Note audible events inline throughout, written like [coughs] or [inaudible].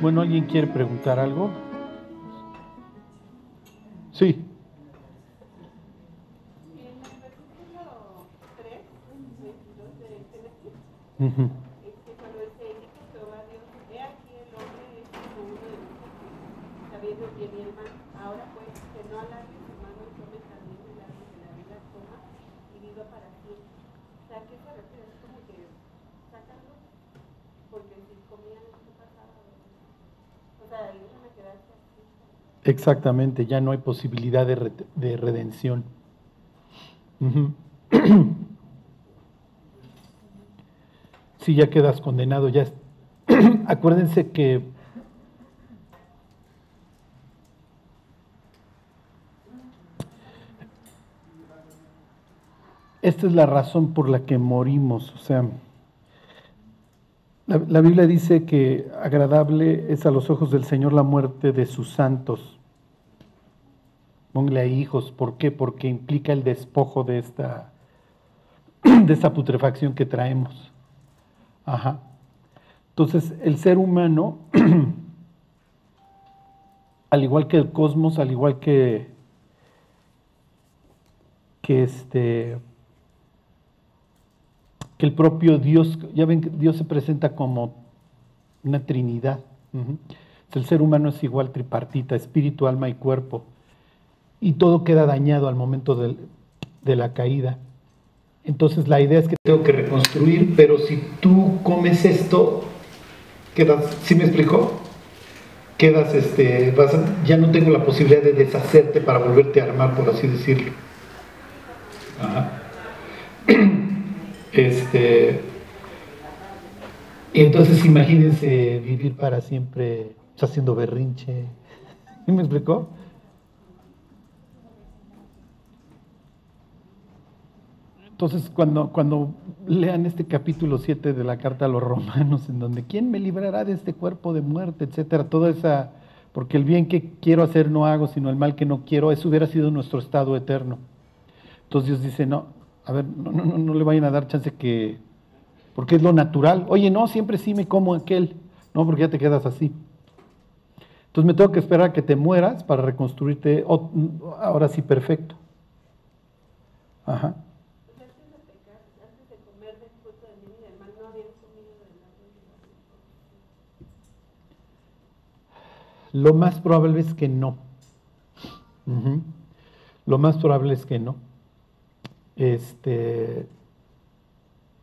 Bueno, ¿alguien quiere preguntar algo? Sí. Cuando se dijo Jehová Dios, he aquí el hombre es como uno de nosotros, sabiendo el bien y el mal. Ahora pues, que no alargue su mano y tome también el árbol de la vida, coma y viva para siempre. O sea, ¿qué se refiere? Es como que sácalo, porque si comían esto pasaba. O sea, iban a quedarse así. Exactamente, ya no hay posibilidad de, re- de redención. Ujú. Sí, ya quedas condenado, ya. [clears throat] Acuérdense que esta es la razón por la que morimos, o sea, la Biblia dice que agradable es a los ojos del Señor la muerte de sus santos. Póngale ahí hijos, ¿por qué? Porque implica el despojo de esta, [clears throat] de esta putrefacción que traemos. Ajá. Entonces, el ser humano, [clears throat] al igual que el cosmos, al igual que, que este, que el propio Dios, ya ven que Dios se presenta como una trinidad. El ser humano es igual tripartita, espíritu, alma y cuerpo. Y todo queda dañado al momento del- de la caída. Entonces la idea es que tengo que reconstruir, pero si tú comes esto, quedas, ¿sí me explicó? Quedas, este, vas ya no tengo la posibilidad de deshacerte para volverte a armar, por así decirlo. Ajá. [clears throat] Este, y entonces imagínense vivir para siempre haciendo berrinche. [laughs] ¿Sí me explicó? Entonces, cuando, cuando lean este capítulo 7 de la carta a los romanos, en donde ¿quién me librará de este cuerpo de muerte, etcétera? Toda esa, porque el bien que quiero hacer no hago, sino el mal que no quiero, eso hubiera sido nuestro estado eterno. Entonces Dios dice, no, a ver, no, no, no, no le vayan a dar chance que, porque es lo natural. Oye, no, siempre sí me como aquel. No, porque ya te quedas así. Entonces me tengo que esperar a que te mueras para reconstruirte ahora sí perfecto. Ajá. Pues antes de pecar, antes de comer del fruto del bien y del mal, no habían comido del árbol de la vida. Lo más probable es que no. Lo más probable es que no. Este,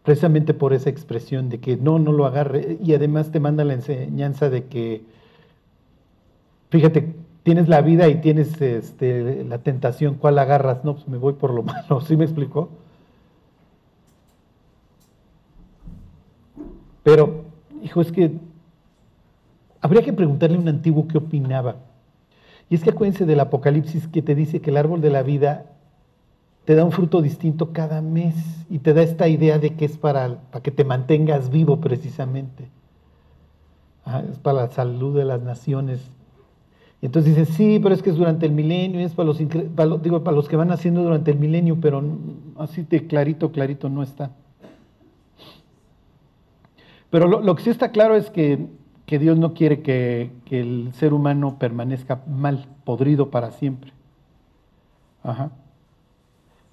precisamente por esa expresión de que no, no lo agarre. Y además te manda la enseñanza de que, fíjate, tienes la vida y tienes este, la tentación, ¿cuál agarras? No, pues me voy por lo [laughs] malo. ¿Sí me explicó? Pero, hijo, es que habría que preguntarle a un antiguo qué opinaba. Y es que acuérdense del Apocalipsis que te dice que el árbol de la vida te da un fruto distinto cada mes y te da esta idea de que es para, que te mantengas vivo precisamente. Ah, es para la salud de las naciones. Y entonces dicen, sí, pero es que es durante el milenio, es para los, digo, para los que van haciendo durante el milenio, pero así de clarito, clarito no está. Pero lo, lo que sí está claro es que, que Dios no quiere que, el ser humano permanezca mal, podrido para siempre. Ajá.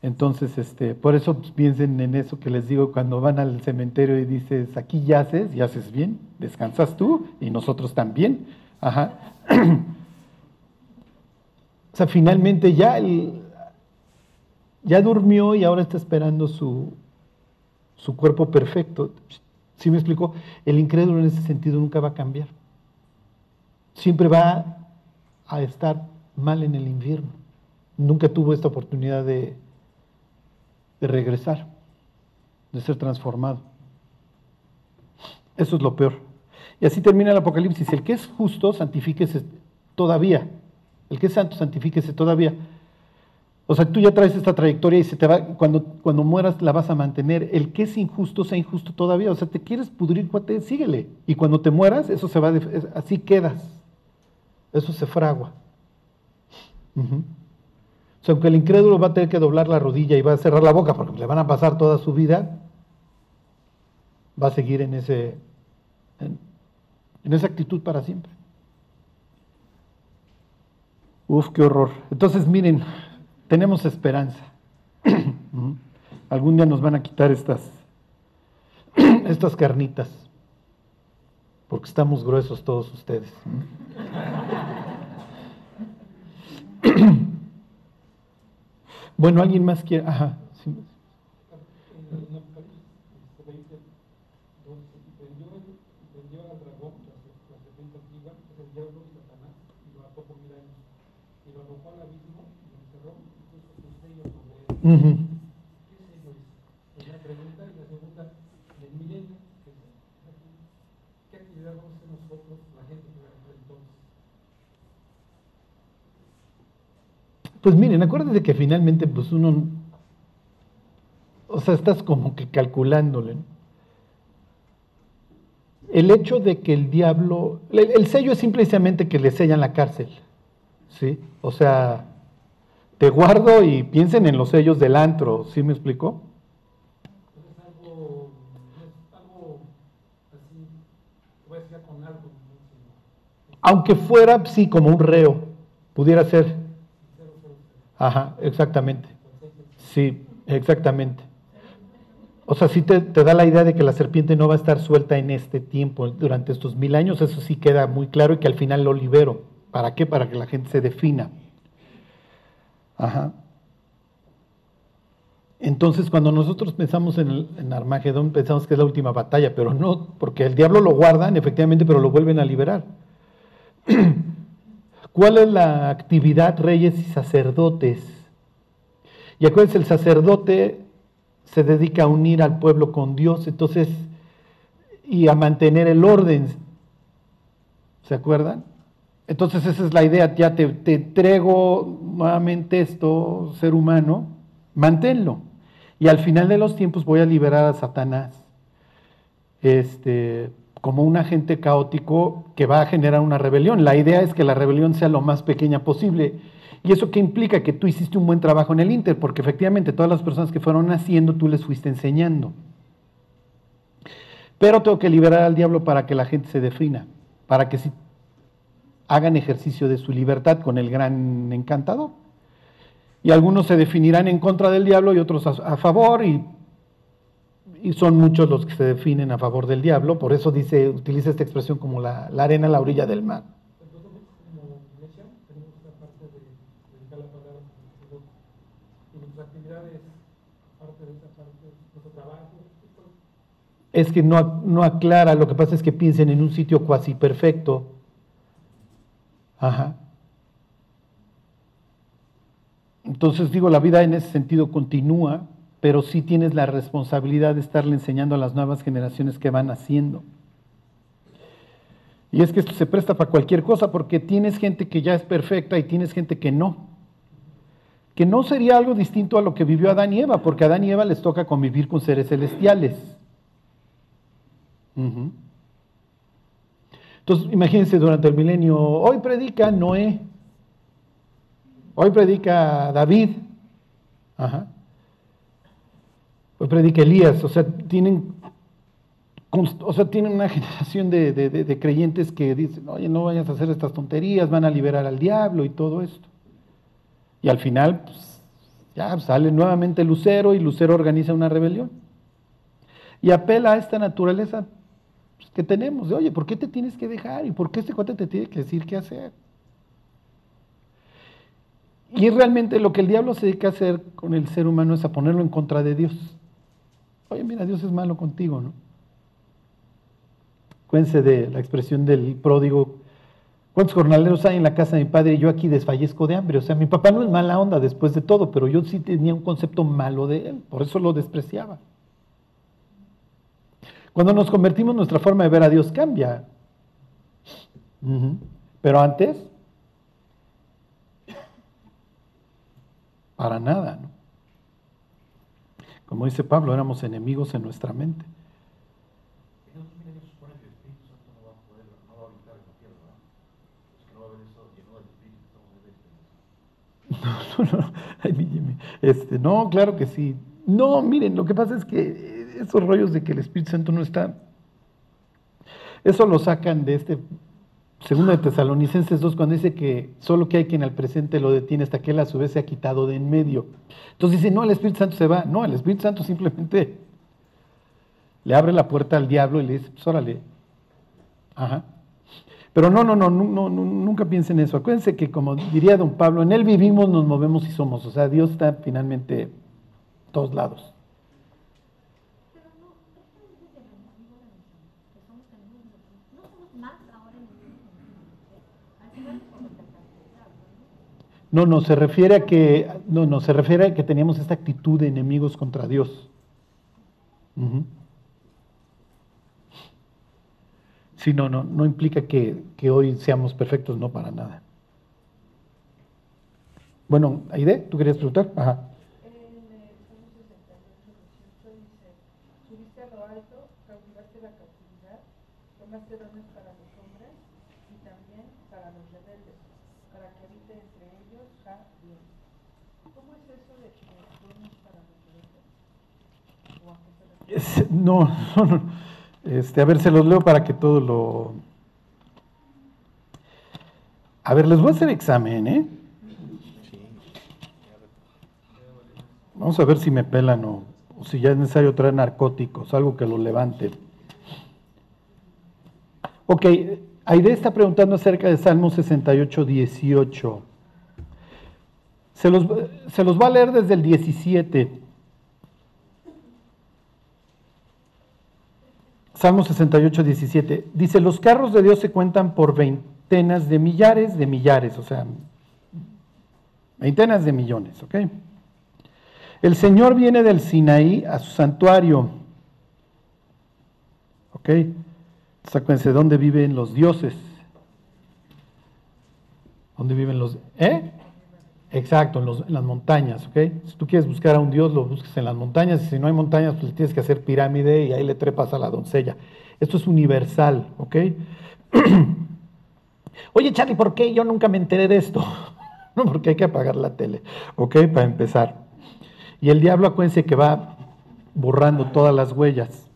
Entonces, este, por eso piensen en eso que les digo cuando van al cementerio y dices, aquí yaces, yaces bien, descansas tú y nosotros también. Ajá. [clears throat] o sea, finalmente ya, el- ya durmió y ahora está esperando su, su cuerpo perfecto. ¿Sí me explico? El incrédulo en ese sentido nunca va a cambiar. Siempre va a estar mal en el infierno. Nunca tuvo esta oportunidad de, de regresar, de ser transformado. Eso es lo peor. Y así termina el Apocalipsis. El que es justo, santifíquese todavía. El que es santo, santifíquese todavía. O sea, tú ya traes esta trayectoria y se te va, cuando, cuando mueras la vas a mantener. El que es injusto, sea injusto todavía. O sea, te quieres pudrir, cuate, síguele. Y cuando te mueras, eso se va, de- así quedas. Eso se fragua. O sea, aunque el incrédulo va a tener que doblar la rodilla y va a cerrar la boca porque le van a pasar toda su vida, va a seguir en ese, en, en esa actitud para siempre. Uf, qué horror. Entonces, miren, tenemos esperanza. [clears throat] Algún día nos van a quitar estas, [clears throat] estas carnitas, porque estamos gruesos todos ustedes. [clears throat] Bueno, ¿alguien más quiere? Ajá. Sí. En Apocalipsis 20, vendió, vendió al dragón, la, la serpiente antigua, que es el diablo y Satanás, y lo ató por mil años. Y lo arrojó al abismo, y lo encerró, y puso sus sellos sobre él. Ujú. ¿Qué sello es? Primera pregunta, y la segunda, en el milenio, que es aquí, ¿qué actividad vamos a hacer nosotros, la gente que va a entrar entonces? Pues miren, acuérdense que finalmente pues uno, o sea, estás como que calculándole. ¿no? El hecho de que el diablo, el, el sello es simplemente que le sellan la cárcel, ¿sí? O sea, te guardo y piensen en los sellos del antro, ¿sí me explicó? No es algo, no es algo así, voy a decir con algo, ¿no? sino Aunque fuera, sí, como un reo, pudiera ser. Ajá, exactamente. Sí, exactamente. O sea, sí te, te, da la idea de que la serpiente no va a estar suelta en este tiempo, durante estos mil años, eso sí queda muy claro y que al final lo libero. ¿Para qué? Para que la gente se defina. Ajá. Entonces, cuando nosotros pensamos en, el, Armagedón, pensamos que es la última batalla, pero no, porque el diablo lo guardan, efectivamente, pero lo vuelven a liberar. [clears throat] ¿Cuál es la actividad, reyes y sacerdotes? Y acuérdense, el sacerdote se dedica a unir al pueblo con Dios, entonces, y a mantener el orden. ¿Se acuerdan? Entonces esa es la idea, ya te, te entrego nuevamente esto, ser humano, manténlo. Y al final de los tiempos voy a liberar a Satanás, este, como un agente caótico que va a generar una rebelión. La idea es que la rebelión sea lo más pequeña posible. ¿Y eso qué implica? Que tú hiciste un buen trabajo en el Inter, porque efectivamente todas las personas que fueron naciendo, tú les fuiste enseñando. Pero tengo que liberar al diablo para que la gente se defina, para que si hagan ejercicio de su libertad con el gran encantador. Y algunos se definirán en contra del diablo y otros a, favor, y, son muchos los que se definen a favor del diablo, por eso dice, utiliza esta expresión como la, arena a la orilla del mar. Es que no, no aclara, lo que pasa es que piensen en un sitio cuasi perfecto. Ajá. Entonces digo, la vida en ese sentido continúa, pero sí tienes la responsabilidad de estarle enseñando a las nuevas generaciones que van haciendo. Y es que esto se presta para cualquier cosa, porque tienes gente que ya es perfecta y tienes gente que no. Que no sería algo distinto a lo que vivió Adán y Eva, porque a Adán y Eva les toca convivir con seres celestiales. Uh-huh. Entonces, imagínense durante el milenio, hoy predica Noé, hoy predica David, Ajá. hoy predica Elías, o sea, tienen, o sea, tienen una [laughs] generación de, de, de, creyentes que dicen, oye, no vayas a hacer estas tonterías, van a liberar al diablo y todo esto. Y al final, pues, ya sale nuevamente Lucero y Lucero organiza una rebelión. Y apela a esta naturaleza que tenemos, de oye, ¿por qué te tienes que dejar? ¿Y por qué este cuate te tiene que decir qué hacer? Y realmente lo que el diablo se dedica a hacer con el ser humano es a ponerlo en contra de Dios. Oye, mira, Dios es malo contigo, ¿no? Cuéntense de la expresión del pródigo. ¿Cuántos jornaleros hay en la casa de mi padre yo aquí desfallezco de hambre? O sea, mi papá no es mala onda después de todo, pero yo sí tenía un concepto malo de él, por eso lo despreciaba. Cuando nos convertimos, nuestra forma de ver a Dios cambia. Pero antes, para nada, ¿no? Como dice Pablo, éramos enemigos en nuestra mente. [laughs] No, no, no, Ay, este, no, claro que sí. No, miren, lo que pasa es que esos rollos de que el Espíritu Santo no está. Eso lo sacan de este segundo de Tesalonicenses 2, cuando dice que solo que hay quien al presente lo detiene hasta que él a su vez se ha quitado de en medio. Entonces dice, no, el Espíritu Santo se va. No, el Espíritu Santo simplemente le abre la puerta al diablo y le dice, pues órale. Ajá. Pero no, no, no, no, nunca piensen eso. Acuérdense que como diría don Pablo, en él vivimos, nos movemos y somos. O sea, Dios está finalmente en todos lados. No, no, se refiere a que, no, no, se refiere a que teníamos esta actitud de enemigos contra Dios. Sí, no, no, no implica que, que, hoy seamos perfectos, no para nada. Bueno, Aide, ¿tú querías preguntar? Ajá. [laughs] No, Este, a ver, se los leo para que todo lo... A ver, les voy a hacer examen, ¿eh? Vamos a ver si me pelan o, o si ya es necesario traer narcóticos, algo que lo levante. Ok, Aide está preguntando acerca de Salmo 68, 18. Se los, se los va a leer desde el 17. Salmo 68, 17. Dice, los carros de Dios se cuentan por veintenas de millares de millares, o sea, veintenas de millones, ¿ok? El Señor viene del Sinaí a su santuario, ¿ok? Sáquense, ¿dónde viven los dioses? ¿Dónde viven los... ¿Eh? Exacto, en, las montañas, ¿ok? Si tú quieres buscar a un dios, lo busques en las montañas, y si no hay montañas, pues le tienes que hacer pirámide y ahí le trepas a la doncella. Esto es universal, ¿ok? [clears throat] Oye, Charlie, ¿por qué yo nunca me enteré de esto? [laughs] no, porque hay que apagar la tele, ¿ok? Para empezar. Y el diablo, acuérdense que va borrando todas las huellas.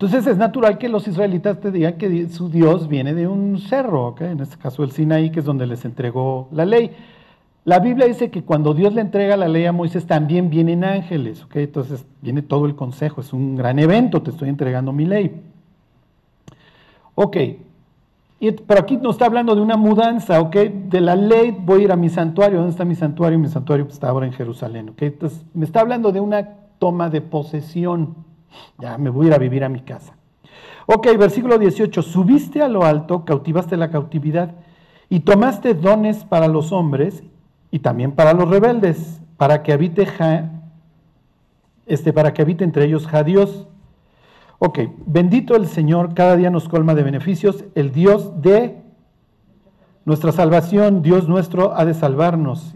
Entonces es natural que los israelitas te digan que su Dios viene de un cerro, en este caso el Sinaí, que es donde les entregó la ley. La Biblia dice que cuando Dios le entrega la ley a Moisés también vienen ángeles, ¿ok? entonces viene todo el consejo, es un gran evento, te estoy entregando mi ley. Ok, pero aquí nos está hablando de una mudanza, ¿ok? De la ley voy a ir a mi santuario, ¿dónde está mi santuario? Mi santuario está ahora en Jerusalén, ¿ok? Entonces me está hablando de una toma de posesión. Ya me voy a ir a vivir a mi casa. Ok, versículo 18. Subiste a lo alto, cautivaste la cautividad y tomaste dones para los hombres y también para los rebeldes, para que habite, este, para que habite entre ellos ja Dios. Ok, bendito el Señor, cada día nos colma de beneficios, el Dios de nuestra salvación, Dios nuestro ha de salvarnos.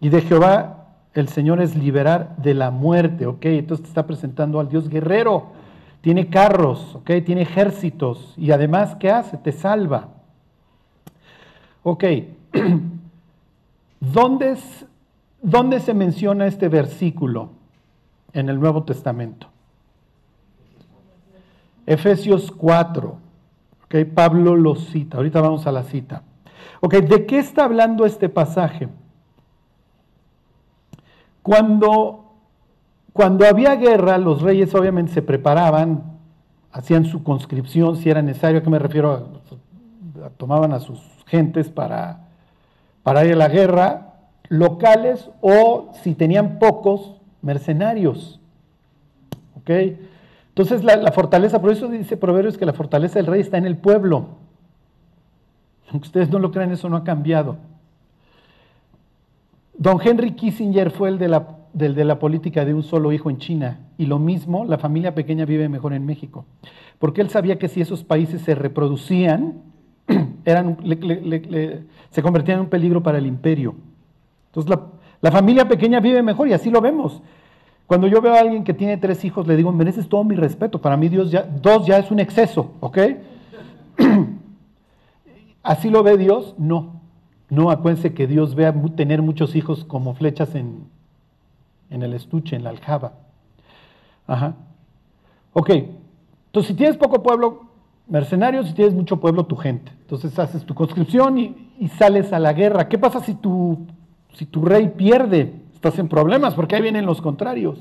Y de Jehová el Señor es liberar de la muerte, ¿ok? Entonces te está presentando al Dios guerrero. Tiene carros, ¿ok? Tiene ejércitos y además, ¿qué hace? Te salva. Ok. [clears throat] ¿Dónde, ¿Dónde se menciona este versículo en el Nuevo Testamento? Efesios 4. Ok, Pablo lo cita. Ahorita vamos a la cita. Ok, ¿de qué está hablando este pasaje? Cuando, cuando había guerra, los reyes obviamente se preparaban, hacían su conscripción si era necesario, ¿a qué me refiero? tomaban a sus gentes para, para ir a la guerra, locales o si tenían pocos, mercenarios. ¿Ok? Entonces la, la, fortaleza, por eso dice Proverbios que la fortaleza del rey está en el pueblo. Aunque ustedes no lo crean, eso no ha cambiado. Don Henry Kissinger fue el de la, del de la política de un solo hijo en China y lo mismo, la familia pequeña vive mejor en México, porque él sabía que si esos países se reproducían, [clears throat] eran, se convertían en un peligro para el imperio. Entonces la, la, familia pequeña vive mejor y así lo vemos. Cuando yo veo a alguien que tiene tres hijos, le digo, mereces todo mi respeto. Para mí Dios ya, dos ya es un exceso, ¿ok? [clears throat] ¿Así lo ve Dios? No. No, acuérdense que Dios ve a tener muchos hijos como flechas en, en el estuche, en la aljaba. Ajá. Ok, Entonces, si tienes poco pueblo, mercenarios, si tienes mucho pueblo, tu gente. Entonces haces tu conscripción y, y sales a la guerra. ¿Qué pasa si tu, si tu rey pierde? Estás en problemas porque ahí vienen los contrarios.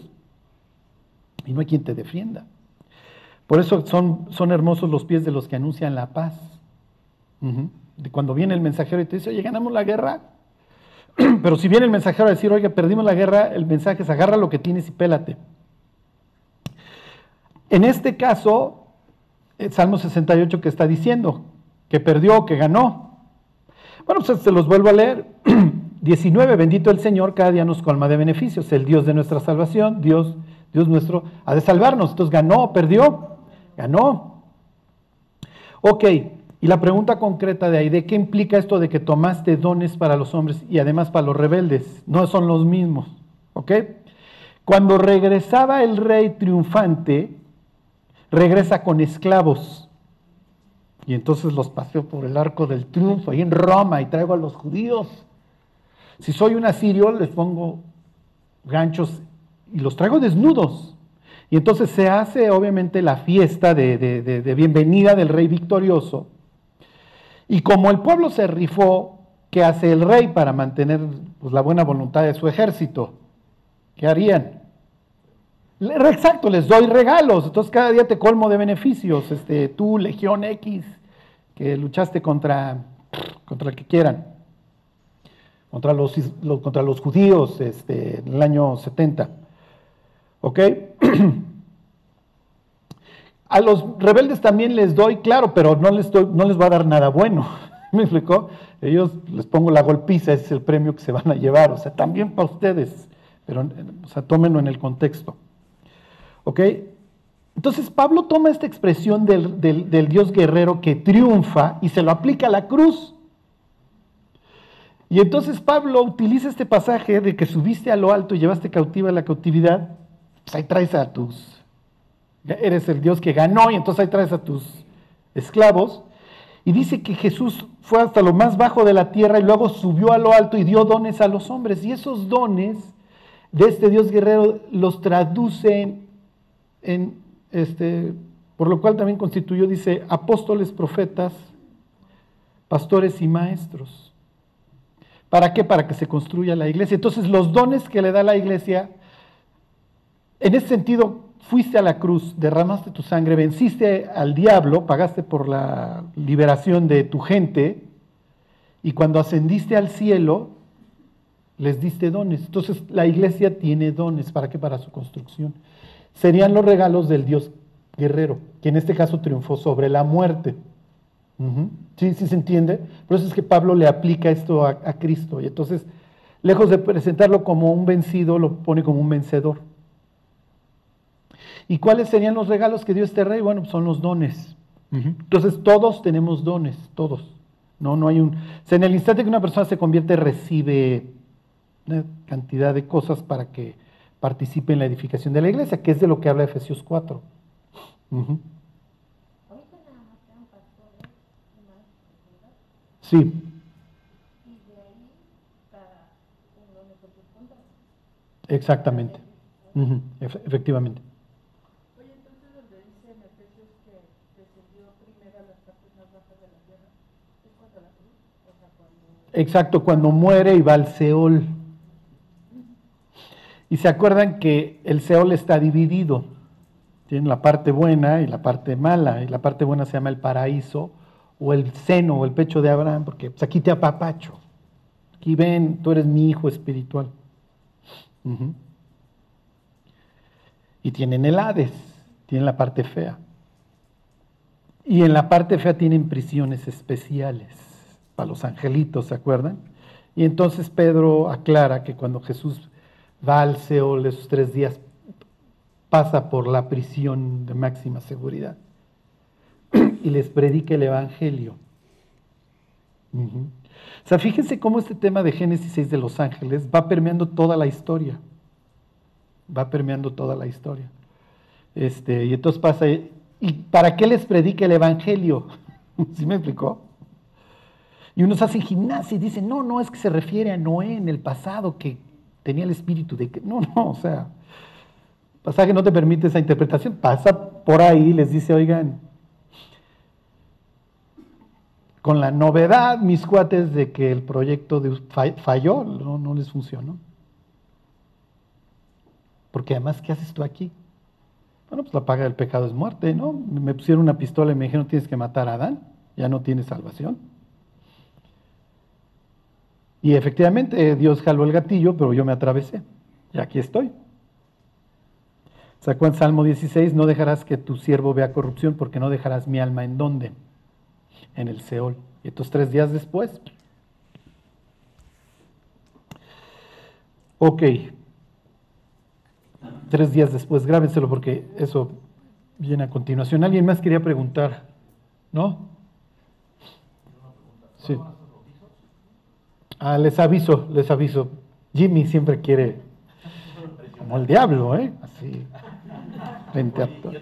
Y no hay quien te defienda. Por eso son, son hermosos los pies de los que anuncian la paz. De cuando viene el mensajero y te dice, oye, ganamos la guerra. [clears throat] Pero si viene el mensajero a decir, oye, perdimos la guerra, el mensaje es agarra lo que tienes y pélate. En este caso, el Salmo 68 que está diciendo, que perdió, que ganó. Bueno, pues se los vuelvo a leer. [clears throat] 19, bendito el Señor, cada día nos colma de beneficios. El Dios de nuestra salvación, Dios, Dios nuestro, ha de salvarnos. Entonces, ganó, perdió, ganó. Ok, y la pregunta concreta de ahí, ¿de qué implica esto de que tomaste dones para los hombres y además para los rebeldes? No son los mismos, ¿ok? Cuando regresaba el rey triunfante, regresa con esclavos. Y entonces los paseo por el arco del triunfo, ahí en Roma, y traigo a los judíos. Si soy un asirio, les pongo ganchos y los traigo desnudos. Y entonces se hace obviamente la fiesta de, bienvenida del rey victorioso. Y como el pueblo se rifó, ¿qué hace el rey para mantener pues, la buena voluntad de su ejército? ¿Qué harían? Exacto, les doy regalos. Entonces cada día te colmo de beneficios. Este, tú, Legión X, que luchaste contra, contra el que quieran, contra los, contra los judíos este, en el año 70. ¿Ok? [clears throat] A los rebeldes también les doy, claro, pero no les, doy, no les va a dar nada bueno. [laughs] ¿Me explicó? Ellos les pongo la golpiza, ese es el premio que se van a llevar. O sea, también para ustedes, pero o sea, tómenlo en el contexto. ¿Ok? Entonces Pablo toma esta expresión del, del, del, Dios guerrero que triunfa y se lo aplica a la cruz. Y entonces Pablo utiliza este pasaje de que subiste a lo alto y llevaste cautiva la cautividad. Pues ahí traes a tus eres el Dios que ganó y entonces ahí traes a tus esclavos. Y dice que Jesús fue hasta lo más bajo de la tierra y luego subió a lo alto y dio dones a los hombres. Y esos dones de este Dios guerrero los traduce en, este, por lo cual también constituyó, dice, apóstoles, profetas, pastores y maestros. ¿Para qué? Para que se construya la iglesia. Entonces los dones que le da la iglesia, en ese sentido, fuiste a la cruz, derramaste tu sangre, venciste al diablo, pagaste por la liberación de tu gente, y cuando ascendiste al cielo, les diste dones. Entonces la iglesia tiene dones, ¿para qué? Para su construcción. Serían los regalos del Dios guerrero, que en este caso triunfó sobre la muerte. ¿Sí, ¿Sí se entiende? Por eso es que Pablo le aplica esto a Cristo, y entonces, lejos de presentarlo como un vencido, lo pone como un vencedor. ¿Y cuáles serían los regalos que dio este rey? Bueno, son los dones. Entonces todos tenemos dones, todos. No, no hay un. O sea, en el instante que una persona se convierte, recibe una cantidad de cosas para que participe en la edificación de la iglesia, que es de lo que habla Efesios 4. Uh -huh. Sí. Exactamente. Uh -huh. Efectivamente. Exacto, cuando muere y va al Seol. Y se acuerdan que el Seol está dividido. Tiene la parte buena y la parte mala. Y la parte buena se llama el paraíso o el seno o el pecho de Abraham, porque pues, aquí te apapacho. Aquí ven, tú eres mi hijo espiritual. Y tienen el Hades, tienen la parte fea. Y en la parte fea tienen prisiones especiales para los angelitos, ¿se acuerdan? Y entonces Pedro aclara que cuando Jesús va al Seol esos tres días, pasa por la prisión de máxima seguridad [clears throat] y les predica el Evangelio. O sea, fíjense cómo este tema de Génesis 6 de los ángeles va permeando toda la historia. Va permeando toda la historia. Este, y entonces pasa, ¿y para qué les predica el Evangelio? [laughs] ¿Sí me explicó? Y unos hacen gimnasia y dicen, no, no, es que se refiere a Noé en el pasado que tenía el espíritu de que. No, no, o sea, pasaje no te permite esa interpretación. Pasa por ahí y les dice, oigan, con la novedad, mis cuates, de que el proyecto de, falló, no, no les funcionó. Porque además, ¿qué haces tú aquí? Bueno, pues la paga del pecado es muerte, ¿no? Me pusieron una pistola y me dijeron, tienes que matar a Adán, ya no tienes salvación. Y efectivamente Dios jaló el gatillo, pero yo me atravesé. Y aquí estoy. Sacó en Salmo 16, no dejarás que tu siervo vea corrupción porque no dejarás mi alma en dónde? En el Seol. Y estos tres días después. Ok. Tres días después, grábenselo porque eso viene a continuación. ¿Alguien más quería preguntar? ¿No? Sí. Ah, les aviso, les aviso. Jimmy siempre quiere, como el diablo, ¿eh? Así, frente a todo.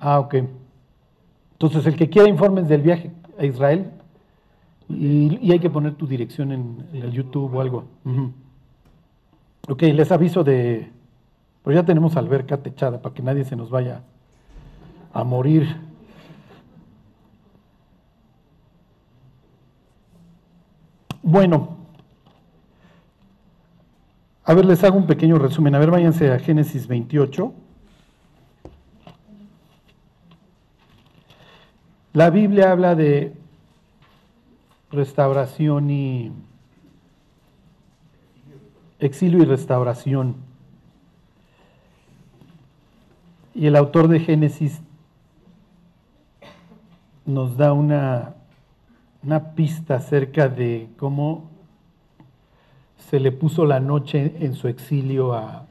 Ah, ok. Entonces, el que quiera informes del viaje a Israel, y, hay que poner tu dirección en, el YouTube o algo. Ok, les aviso de... Pero ya tenemos alberca techada para que nadie se nos vaya a morir. Bueno, a ver, les hago un pequeño resumen. A ver, váyanse a Génesis 28. La Biblia habla de restauración y exilio y restauración. Y el autor de Génesis nos da una, una pista acerca de cómo se le puso la noche en su exilio a,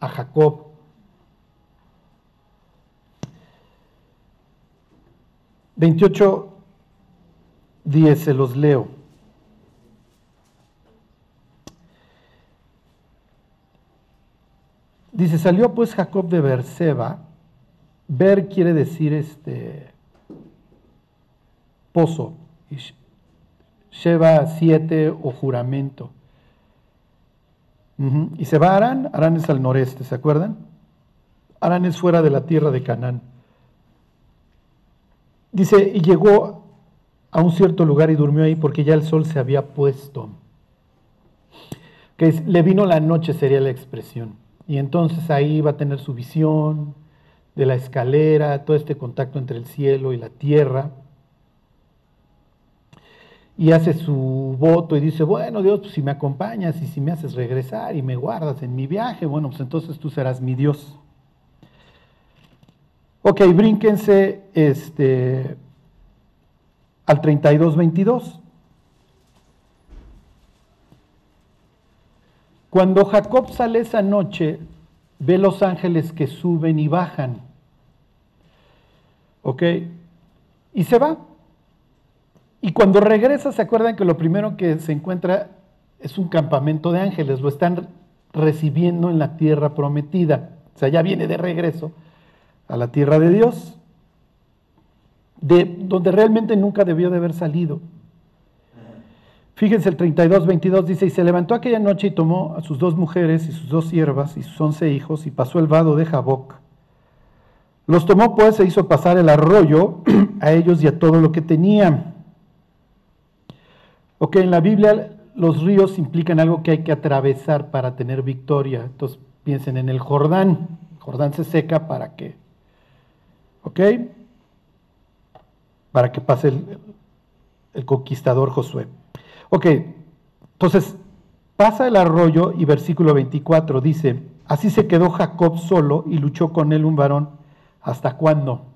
a Jacob. Veintiocho 10 se los leo. Dice, salió pues Jacob de Berseba. Ver quiere decir este pozo. Sheba siete o juramento. Y se va a Arán. Arán es al noreste, ¿se acuerdan? Arán es fuera de la tierra de Canaán. Dice, y llegó a un cierto lugar y durmió ahí porque ya el sol se había puesto. Que le vino la noche sería la expresión. Y entonces ahí va a tener su visión de la escalera, todo este contacto entre el cielo y la tierra. Y hace su voto y dice, bueno Dios, pues si me acompañas y si me haces regresar y me guardas en mi viaje, bueno, pues entonces tú serás mi Dios. Ok, brínquense este, al 32.22. Cuando Jacob sale esa noche, ve los ángeles que suben y bajan. ¿Ok? Y se va. Y cuando regresa, se acuerdan que lo primero que se encuentra es un campamento de ángeles, lo están recibiendo en la tierra prometida. O sea, ya viene de regreso a la tierra de Dios de donde realmente nunca debió de haber salido. Fíjense el 32, 22 dice, y se levantó aquella noche y tomó a sus dos mujeres y sus dos siervas y sus once hijos y pasó el vado de Jaboc. Los tomó pues e hizo pasar el arroyo [clears throat] a ellos y a todo lo que tenían. Ok, en la Biblia los ríos implican algo que hay que atravesar para tener victoria. Entonces piensen en el Jordán. El Jordán se seca para qué. ¿Ok? para que pase el, conquistador Josué. Ok, entonces pasa el arroyo y versículo 24 dice, así se quedó Jacob solo y luchó con él un varón. ¿Hasta cuándo?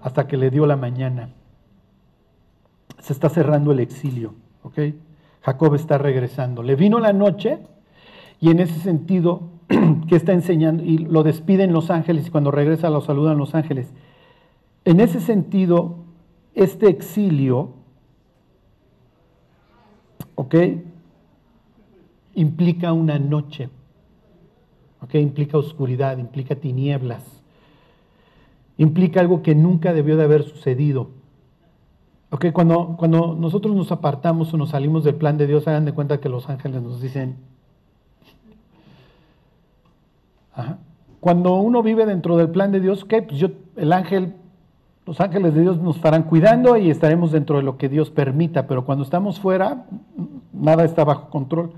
Hasta que le dio la mañana. Se está cerrando el exilio, ¿ok? Jacob está regresando. Le vino la noche y en ese sentido, [clears throat] que está enseñando? Y lo despiden los ángeles y cuando regresa lo saludan los ángeles. En ese sentido, este exilio, ¿ok? Implica una noche, ¿ok? Implica oscuridad, implica tinieblas, implica algo que nunca debió de haber sucedido. Ok, cuando, cuando nosotros nos apartamos o nos salimos del plan de Dios, hagan de cuenta que los ángeles nos dicen. Cuando uno vive dentro del plan de Dios, ¿qué? Pues yo, el ángel, los ángeles de Dios nos estarán cuidando y estaremos dentro de lo que Dios permita, pero cuando estamos fuera, nada está bajo control.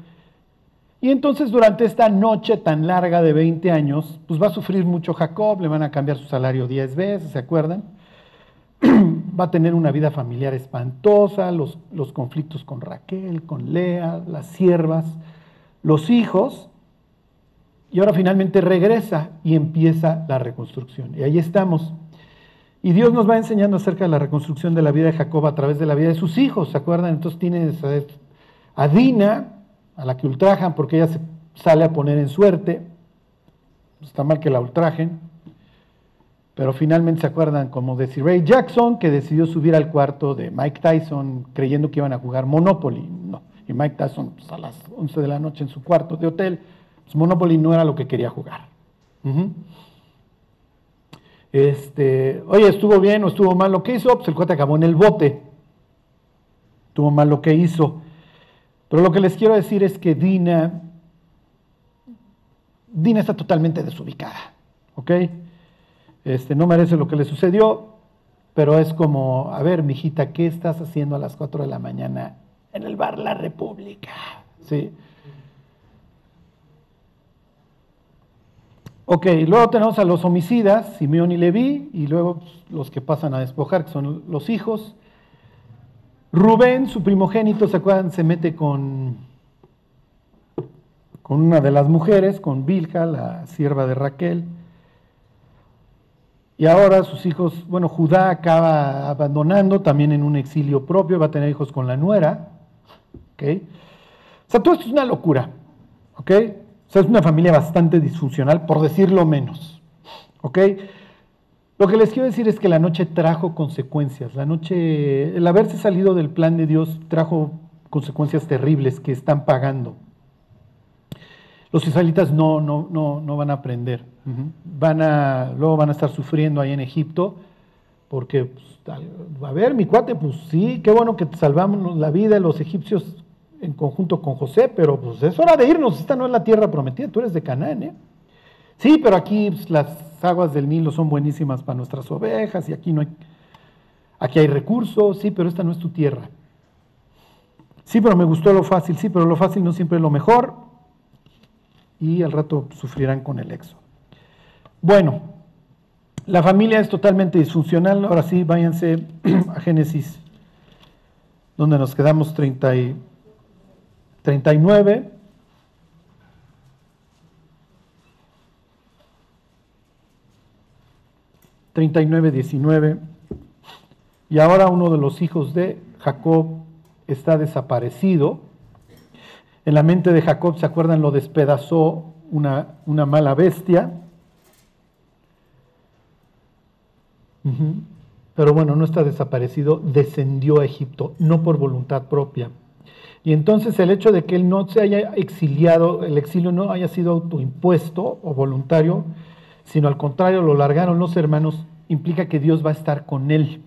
Y entonces durante esta noche tan larga de 20 años, pues va a sufrir mucho Jacob, le van a cambiar su salario 10 veces, ¿se acuerdan? [clears throat] va a tener una vida familiar espantosa, los, los conflictos con Raquel, con Lea, las siervas, los hijos, y ahora finalmente regresa y empieza la reconstrucción. Y ahí estamos. Y Dios nos va enseñando acerca de la reconstrucción de la vida de Jacob a través de la vida de sus hijos, ¿se acuerdan? Entonces tienes a Dina, a la que ultrajan porque ella se sale a poner en suerte. Está mal que la ultrajen. Pero finalmente se acuerdan como de Ray Jackson, que decidió subir al cuarto de Mike Tyson creyendo que iban a jugar Monopoly. No. Y Mike Tyson pues, a las 11 de la noche en su cuarto de hotel pues, Monopoly no era lo que quería jugar. Este, oye, ¿estuvo bien o estuvo mal lo que hizo? Pues el cuate acabó en el bote. Estuvo mal lo que hizo. Pero lo que les quiero decir es que Dina, Dina está totalmente desubicada. ¿Ok? Este, no merece lo que le sucedió, pero es como, a ver, mijita, ¿qué estás haciendo a las 4 de la mañana en el bar La República? ¿Sí? Ok, luego tenemos a los homicidas, Simeón y Leví, y luego pues, los que pasan a despojar, que son los hijos. Rubén, su primogénito, ¿se acuerdan? Se mete con, con una de las mujeres, con Bilja, la sierva de Raquel. Y ahora sus hijos, bueno, Judá acaba abandonando también en un exilio propio, va a tener hijos con la nuera. ¿ok? O sea, todo esto es una locura. ¿ok? O sea, es una familia bastante disfuncional, por decirlo menos. ¿Ok? Lo que les quiero decir es que la noche trajo consecuencias. La noche, el haberse salido del plan de Dios trajo consecuencias terribles que están pagando. Los israelitas no, no, no, no van a aprender. van a, luego van a estar sufriendo ahí en Egipto, porque, pues, a ver, mi cuate, pues sí, qué bueno que te salvamos la vida, los egipcios en conjunto con José, pero pues es hora de irnos, esta no es la tierra prometida, tú eres de Canaán, ¿eh? Sí, pero aquí pues, las aguas del Nilo son buenísimas para nuestras ovejas y aquí no hay, aquí hay recursos, sí, pero esta no es tu tierra. Sí, pero me gustó lo fácil, sí, pero lo fácil no siempre es lo mejor y al rato sufrirán con el exo. Bueno, la familia es totalmente disfuncional, ahora sí, váyanse [clears throat] a Génesis, donde nos quedamos 30 y 39. nueve 19. Y ahora uno de los hijos de Jacob está desaparecido. En la mente de Jacob, ¿se acuerdan? Lo despedazó una, una mala bestia. Pero bueno, no está desaparecido, descendió a Egipto, no por voluntad propia. Y entonces el hecho de que él no se haya exiliado, el exilio no haya sido autoimpuesto o voluntario, sino al contrario lo largaron los hermanos, implica que Dios va a estar con él.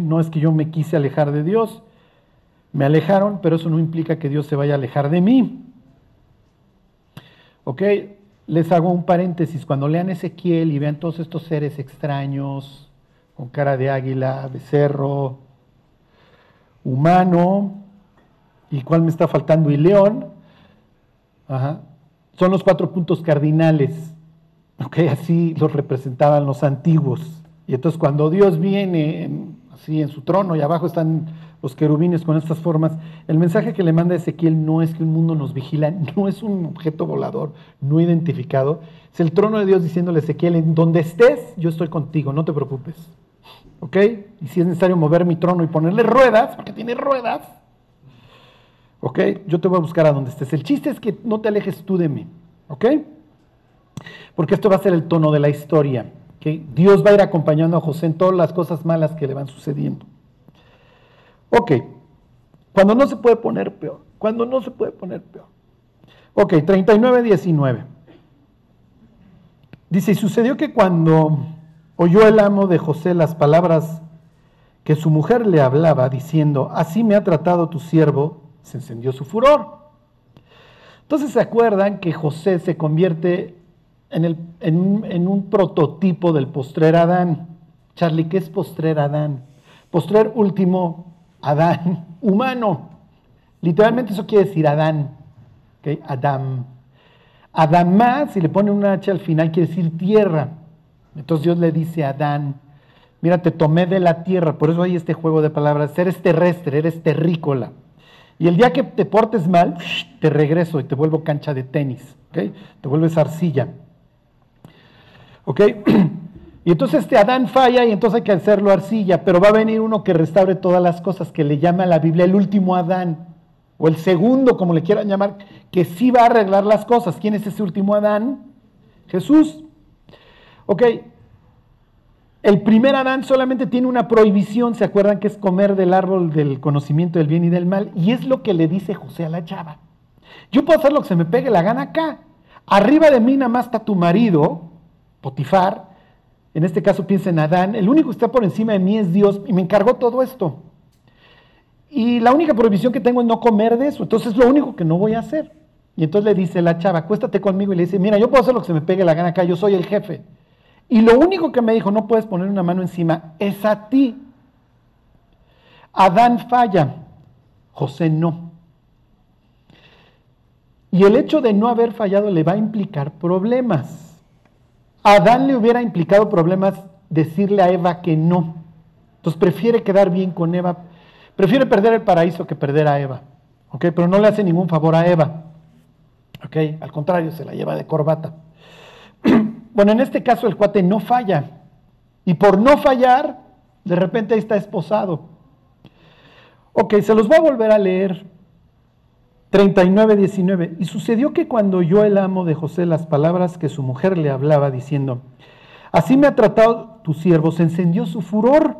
No es que yo me quise alejar de Dios, me alejaron, pero eso no implica que Dios se vaya a alejar de mí. ¿Ok? Les hago un paréntesis. Cuando lean Ezequiel y vean todos estos seres extraños, con cara de águila, becerro, humano, ¿Y cuál me está faltando? Y león. Son los cuatro puntos cardinales. Así los representaban los antiguos. Y entonces cuando Dios viene así en su trono y abajo están los querubines con estas formas, el mensaje que le manda Ezequiel no es que un mundo nos vigila, [laughs] no es un objeto volador no identificado, es el trono de Dios diciéndole a Ezequiel, en donde estés, yo estoy contigo, no te preocupes. ¿Ok? Y si es necesario mover mi trono y ponerle ruedas, porque tiene ruedas, ¿Ok? Yo te voy a buscar a donde estés. El chiste es que no te alejes tú de mí. ¿Ok? Porque esto va a ser el tono de la historia. que Dios va a ir acompañando a José en todas las cosas malas que le van sucediendo. Ok. Cuando no se puede poner peor. Cuando no se puede poner peor. Ok, 39, 19. Dice, y sucedió que cuando oyó el amo de José las palabras que su mujer le hablaba diciendo, así me ha tratado tu siervo, se encendió su furor. Entonces se acuerdan que José se convierte en, el, en, un, prototipo del postrer Adán. Charlie, ¿qué es postrer Adán? Postrer último Adán, humano. Literalmente eso quiere decir Adán. ¿okay? Adam. Adamá, si le pone una H al final, quiere decir tierra. Entonces Dios le dice a Adán, mira, te tomé de la tierra, por eso hay este juego de palabras, eres terrestre, eres terrícola. Y el día que te portes mal, te regreso y te vuelvo cancha de tenis. Te vuelves arcilla. ¿Ok? [clears throat] Y entonces este Adán falla y entonces hay que hacerlo arcilla, pero va a venir uno que restaure todas las cosas, que le llama a la Biblia el último Adán, o el segundo, como le quieran llamar, que sí va a arreglar las cosas. ¿Quién es ese último Adán? Jesús. Ok, el primer Adán solamente tiene una prohibición, ¿se acuerdan que es comer del árbol del conocimiento del bien y del mal? Y es lo que le dice José a la chava. Yo puedo hacer lo que se me pegue la gana acá. Arriba de mí nada más está tu marido, Potifar, en este caso piensa en Adán, el único que está por encima de mí es Dios y me encargó todo esto. Y la única prohibición que tengo es no comer de eso, entonces es lo único que no voy a hacer. Y entonces le dice la chava, acuéstate conmigo y le dice, mira, yo puedo hacer lo que se me pegue la gana acá, yo soy el jefe. Y lo único que me dijo, no puedes poner una mano encima, es a ti. Adán falla, José no. Y el hecho de no haber fallado le va a implicar problemas. Adán le hubiera implicado problemas decirle a Eva que no. Entonces prefiere quedar bien con Eva. Prefiere perder el paraíso que perder a Eva. ¿Ok? Pero no le hace ningún favor a Eva. ¿Ok? Al contrario, se la lleva de corbata. [clears throat] Bueno, en este caso el cuate no falla. Y por no fallar, de repente ahí está esposado. Ok, se los voy a volver a leer. 39, 19. Y sucedió que cuando oyó el amo de José las palabras que su mujer le hablaba, diciendo, así me ha tratado tu siervo, se encendió su furor.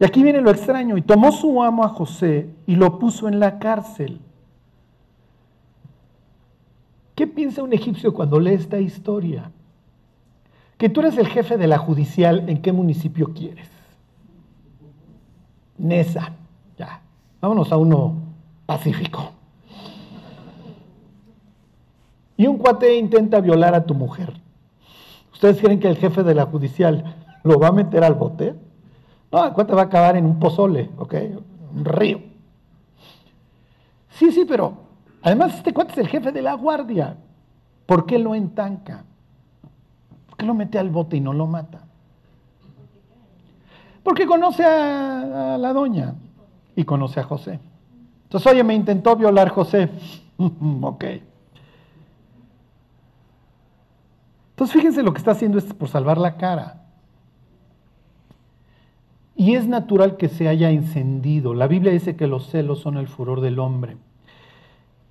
Y aquí viene lo extraño, y tomó su amo a José y lo puso en la cárcel. ¿Qué piensa un egipcio cuando lee esta historia? Que tú eres el jefe de la judicial, ¿en qué municipio quieres? Nesa, ya. Vámonos a uno pacífico. Y un cuate intenta violar a tu mujer. ¿Ustedes creen que el jefe de la judicial lo va a meter al bote? No, el cuate va a acabar en un pozole, ¿ok? Un río. Sí, sí, pero además este cuate es el jefe de la guardia. ¿Por qué lo entanca? ¿Por qué lo mete al bote y no lo mata? Porque conoce a, a la doña y conoce a José. Entonces, oye, me intentó violar José. [laughs] ok. Entonces, fíjense lo que está haciendo es por salvar la cara. Y es natural que se haya encendido. La Biblia dice que los celos son el furor del hombre.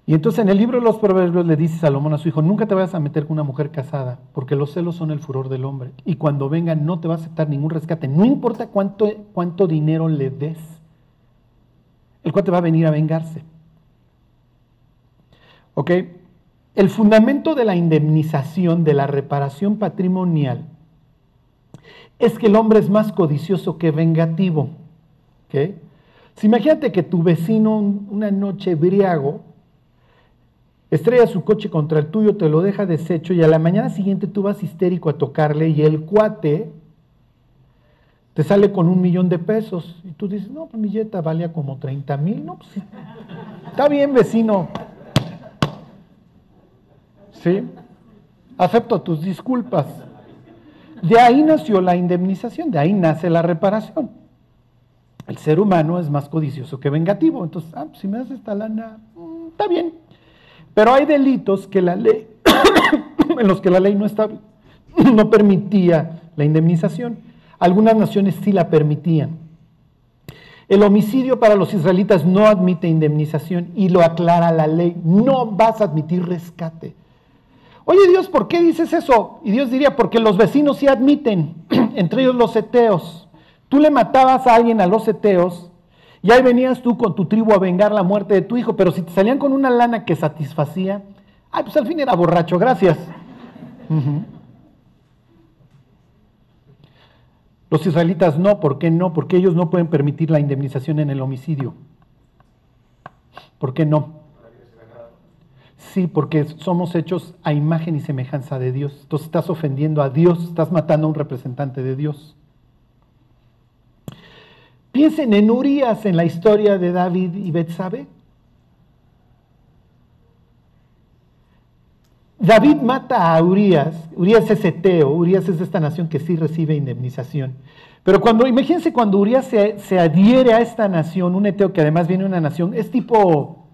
Y entonces en el libro de los Proverbios le dice Salomón a su hijo, nunca te vayas a meter con una mujer casada, porque los celos son el furor del hombre. Y cuando venga no te va a aceptar ningún rescate, no importa cuánto, cuánto dinero le des el cuate va a venir a vengarse. ¿Ok? El fundamento de la indemnización, de la reparación patrimonial, es que el hombre es más codicioso que vengativo. ¿Ok? Si imagínate que tu vecino una noche briago estrella su coche contra el tuyo, te lo deja deshecho y a la mañana siguiente tú vas histérico a tocarle y el cuate te sale con un millón de pesos y tú dices, no, pues mi yeta valía como 30 mil, no, pues está bien vecino. ¿Sí? Acepto tus disculpas. De ahí nació la indemnización, de ahí nace la reparación. El ser humano es más codicioso que vengativo, entonces, ah, pues si me das esta lana, mm, está bien. Pero hay delitos que la ley, [coughs] en los que la ley no, está, [coughs] no permitía la indemnización. Algunas naciones sí la permitían. El homicidio para los israelitas no admite indemnización y lo aclara la ley. No vas a admitir rescate. Oye Dios, ¿por qué dices eso? Y Dios diría, porque los vecinos sí admiten, [clears throat] entre ellos los eteos. Tú le matabas a alguien a los eteos y ahí venías tú con tu tribu a vengar la muerte de tu hijo, pero si te salían con una lana que satisfacía, ay, pues al fin era borracho, gracias. Los israelitas no, ¿por qué no? Porque ellos no pueden permitir la indemnización en el homicidio. ¿Por qué no? Sí, porque somos hechos a imagen y semejanza de Dios. Entonces estás ofendiendo a Dios, estás matando a un representante de Dios. Piensen en Urias en la historia de David y Betsabe. David mata a Urias, Urias es eteo, Urias es de esta nación que sí recibe indemnización. Pero cuando, imagínense cuando Urias se, se adhiere a esta nación, un eteo que además viene de una nación, es tipo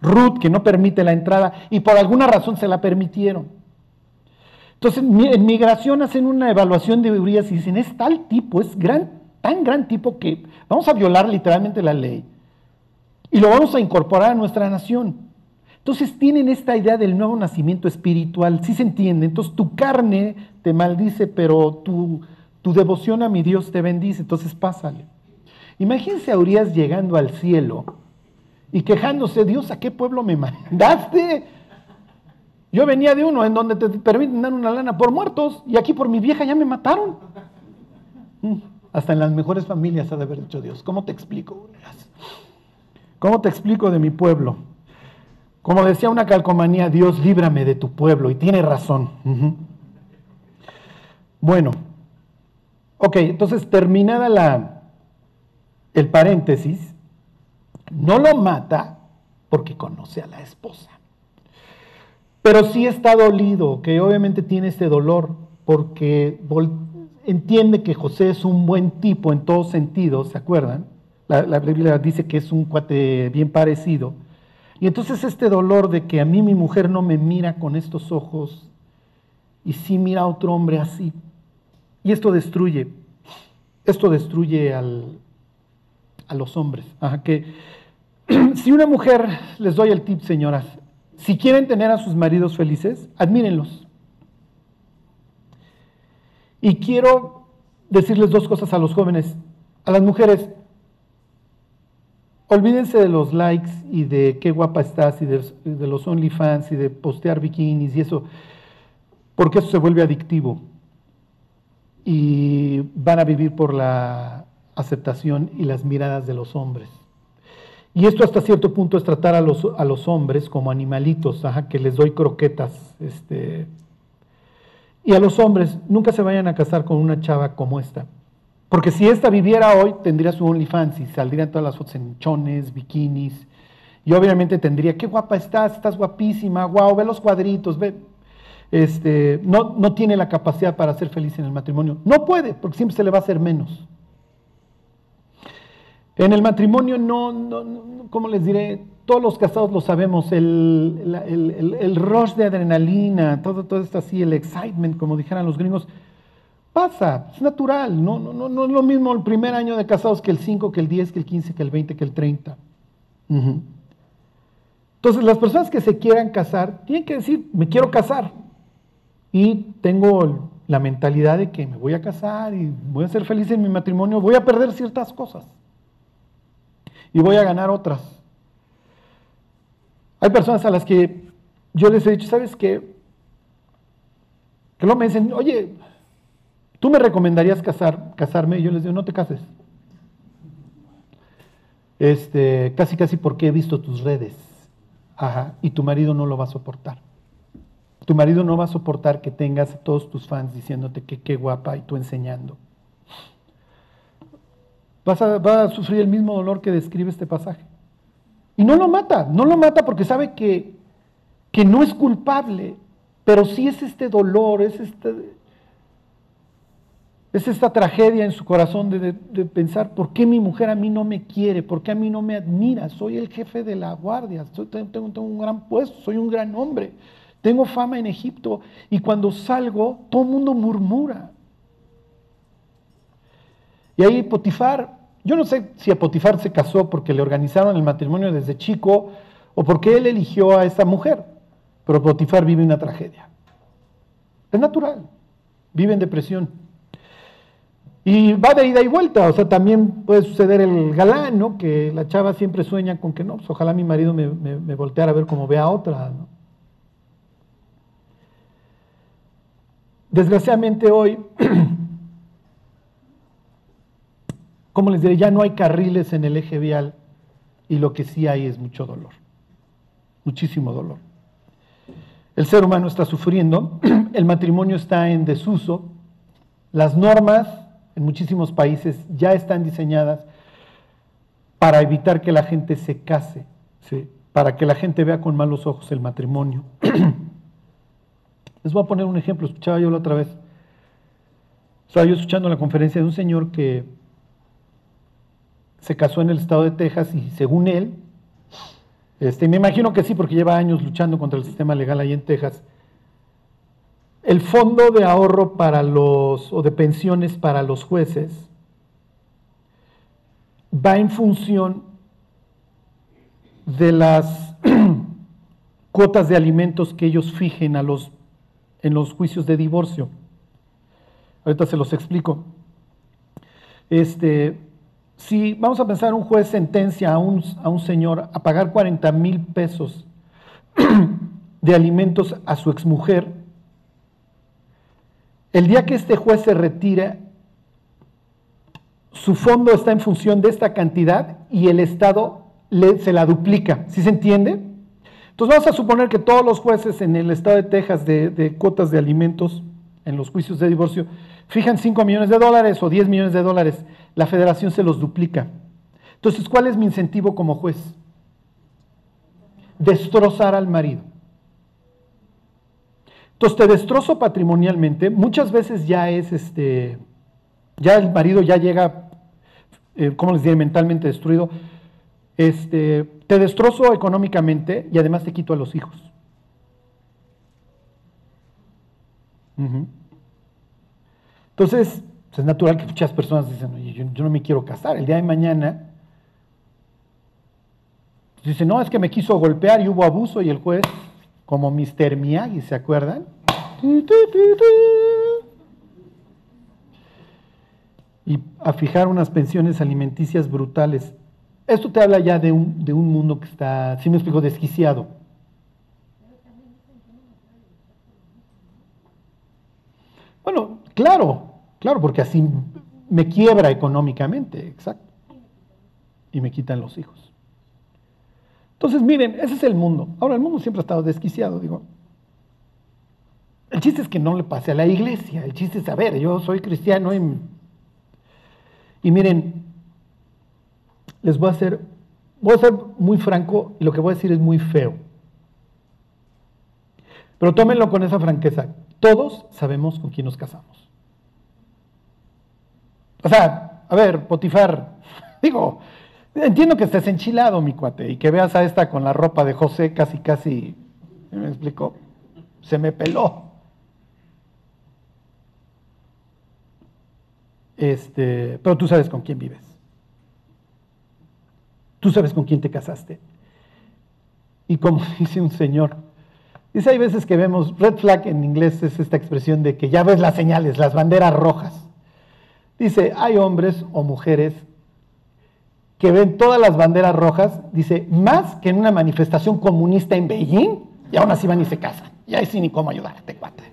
Ruth que no permite la entrada y por alguna razón se la permitieron. Entonces en migración hacen una evaluación de Urias y dicen, es tal tipo, es gran, tan gran tipo que vamos a violar literalmente la ley y lo vamos a incorporar a nuestra nación. Entonces tienen esta idea del nuevo nacimiento espiritual, sí se entiende. Entonces tu carne te maldice, pero tu, tu devoción a mi Dios te bendice, entonces pásale. Imagínense a Urias llegando al cielo y quejándose, Dios, ¿a qué pueblo me mandaste? Yo venía de uno en donde te permiten dar una lana por muertos y aquí por mi vieja ya me mataron. Mm, hasta en las mejores familias ha de haber dicho Dios. ¿Cómo te explico? ¿Cómo te explico de mi pueblo? Como decía una calcomanía, Dios líbrame de tu pueblo, y tiene razón. Bueno, ok, entonces terminada la, el paréntesis, no lo mata porque conoce a la esposa. Pero sí está dolido, que obviamente tiene este dolor, porque entiende que José es un buen tipo en todos sentidos, ¿se acuerdan? La, la Biblia dice que es un cuate bien parecido y entonces este dolor de que a mí mi mujer no me mira con estos ojos y sí mira a otro hombre así. Y esto destruye, esto destruye al, a los hombres. que [clears throat] si una mujer, les doy el tip, señoras, si quieren tener a sus maridos felices, admírenlos. Y quiero decirles dos cosas a los jóvenes, a las mujeres, Olvídense de los likes y de qué guapa estás y de, los OnlyFans y de postear bikinis y eso, porque eso se vuelve adictivo. Y van a vivir por la aceptación y las miradas de los hombres. Y esto hasta cierto punto es tratar a los, a los hombres como animalitos, que les doy croquetas. Este. Y a los hombres, nunca se vayan a casar con una chava como esta. Porque si esta viviera hoy, tendría su OnlyFans y saldrían todas las fotos en chones, bikinis. Y obviamente tendría, qué guapa estás, estás guapísima, wow, ve los cuadritos, ve. Este, no, no tiene la capacidad para ser feliz en el matrimonio. No puede, porque siempre se le va a hacer menos. En el matrimonio no, no, ¿cómo les diré? Todos los casados lo sabemos, el, el, rush de adrenalina, todo, todo esto así, el excitement, como dijeran los gringos, Pasa, es natural, no, no, no, no es lo mismo el primer año de casados que el 5, que el 10, que el 15, que el 20, que el 30. Entonces, las personas que se quieran casar tienen que decir, me quiero casar. Y tengo la mentalidad de que me voy a casar y voy a ser feliz en mi matrimonio, voy a perder ciertas cosas y voy a ganar otras. Hay personas a las que yo les he dicho, ¿sabes qué? Que luego me dicen, oye, ¿Tú me recomendarías casar, casarme? Y yo les digo, no te cases. Este, casi, casi porque he visto tus redes. Ajá, y tu marido no lo va a soportar. Tu marido no va a soportar que tengas todos tus fans diciéndote que qué guapa y tú enseñando. Vas a, va a sufrir el mismo dolor que describe este pasaje. Y no lo mata, no lo mata porque sabe que, que no es culpable, pero sí es este dolor, es este, es esta tragedia en su corazón de, pensar, ¿por qué mi mujer a mí no me quiere? ¿Por qué a mí no me admira? Soy el jefe de la guardia, tengo, tengo, un gran puesto, soy un gran hombre, tengo fama en Egipto y cuando salgo todo el mundo murmura. Y ahí Potifar, yo no sé si a Potifar se casó porque le organizaron el matrimonio desde chico o porque él eligió a esta mujer, pero Potifar vive una tragedia. Es natural, vive en depresión. Y va de ida y vuelta, o sea, también puede suceder el galán, ¿no? Que la chava siempre sueña con que no, pues ojalá mi marido me, volteara a ver como ve a otra, ¿no? Desgraciadamente hoy [clears throat] ¿cómo les diré? Ya no hay carriles en el eje vial y lo que sí hay es mucho dolor, muchísimo dolor. El ser humano está sufriendo, [clears throat] el matrimonio está en desuso, las normas en muchísimos países ya están diseñadas para evitar que la gente se case, para que la gente vea con malos ojos el matrimonio. [clears throat] Les voy a poner un ejemplo, escuchaba yo la otra vez. Estaba yo escuchando la conferencia de un señor que se casó en el estado de Texas y según él, este, me imagino que sí, porque lleva años luchando contra el sistema legal ahí en Texas, el fondo de ahorro para los, o de pensiones para los jueces va en función de las [clears throat] cuotas de alimentos que ellos fijen a los, en los juicios de divorcio. Ahorita se los explico. Este, si vamos a pensar un juez sentencia a un, a un señor a pagar 40 mil pesos [clears throat] de alimentos a su exmujer, el día que este juez se retira, su fondo está en función de esta cantidad y el Estado se la duplica. ¿Sí se entiende? Entonces vamos a suponer que todos los jueces en el estado de Texas de, de cuotas de alimentos en los juicios de divorcio fijan 5 millones de dólares o 10 millones de dólares. La federación se los duplica. Entonces, ¿cuál es mi incentivo como juez? Destrozar al marido. Entonces te destrozo patrimonialmente, muchas veces ya es este, ya el marido ya llega, eh, ¿cómo les diré?, mentalmente destruido. Este, te destrozo económicamente y además te quito a los hijos. Entonces, es natural que muchas personas dicen, oye, yo, yo, no me quiero casar. El día de mañana, dice, no, es que me quiso golpear y hubo abuso y el juez como Mr. Miyagi, ¿se acuerdan? Y a fijar unas pensiones alimenticias brutales. Esto te habla ya de un, de un mundo que está, si me explico, desquiciado. Bueno, claro, claro, porque así me quiebra económicamente, exacto. Y me quitan los hijos. Entonces, miren, ese es el mundo. Ahora, el mundo siempre ha estado desquiciado, digo. El chiste es que no le pase a la iglesia. El chiste es saber, yo soy cristiano y, y miren, les voy a hacer, voy a ser muy franco y lo que voy a decir es muy feo. Pero tómenlo con esa franqueza. Todos sabemos con quién nos casamos. O sea, a ver, Potifar, [laughs] digo, Entiendo que estés enchilado, mi cuate, y que veas a esta con la ropa de José casi, casi, ¿me explico? Se me peló. Este, pero tú sabes con quién vives. Tú sabes con quién te casaste. Y como [laughs] dice un señor, dice, hay veces que vemos, red flag en inglés es esta expresión de que ya ves las señales, las banderas rojas. Dice, hay hombres o mujeres que ven todas las banderas rojas, dice, más que en una manifestación comunista en Beijing, y aún así van y se casan. Y ahí sí ni cómo ayudarte, cuate.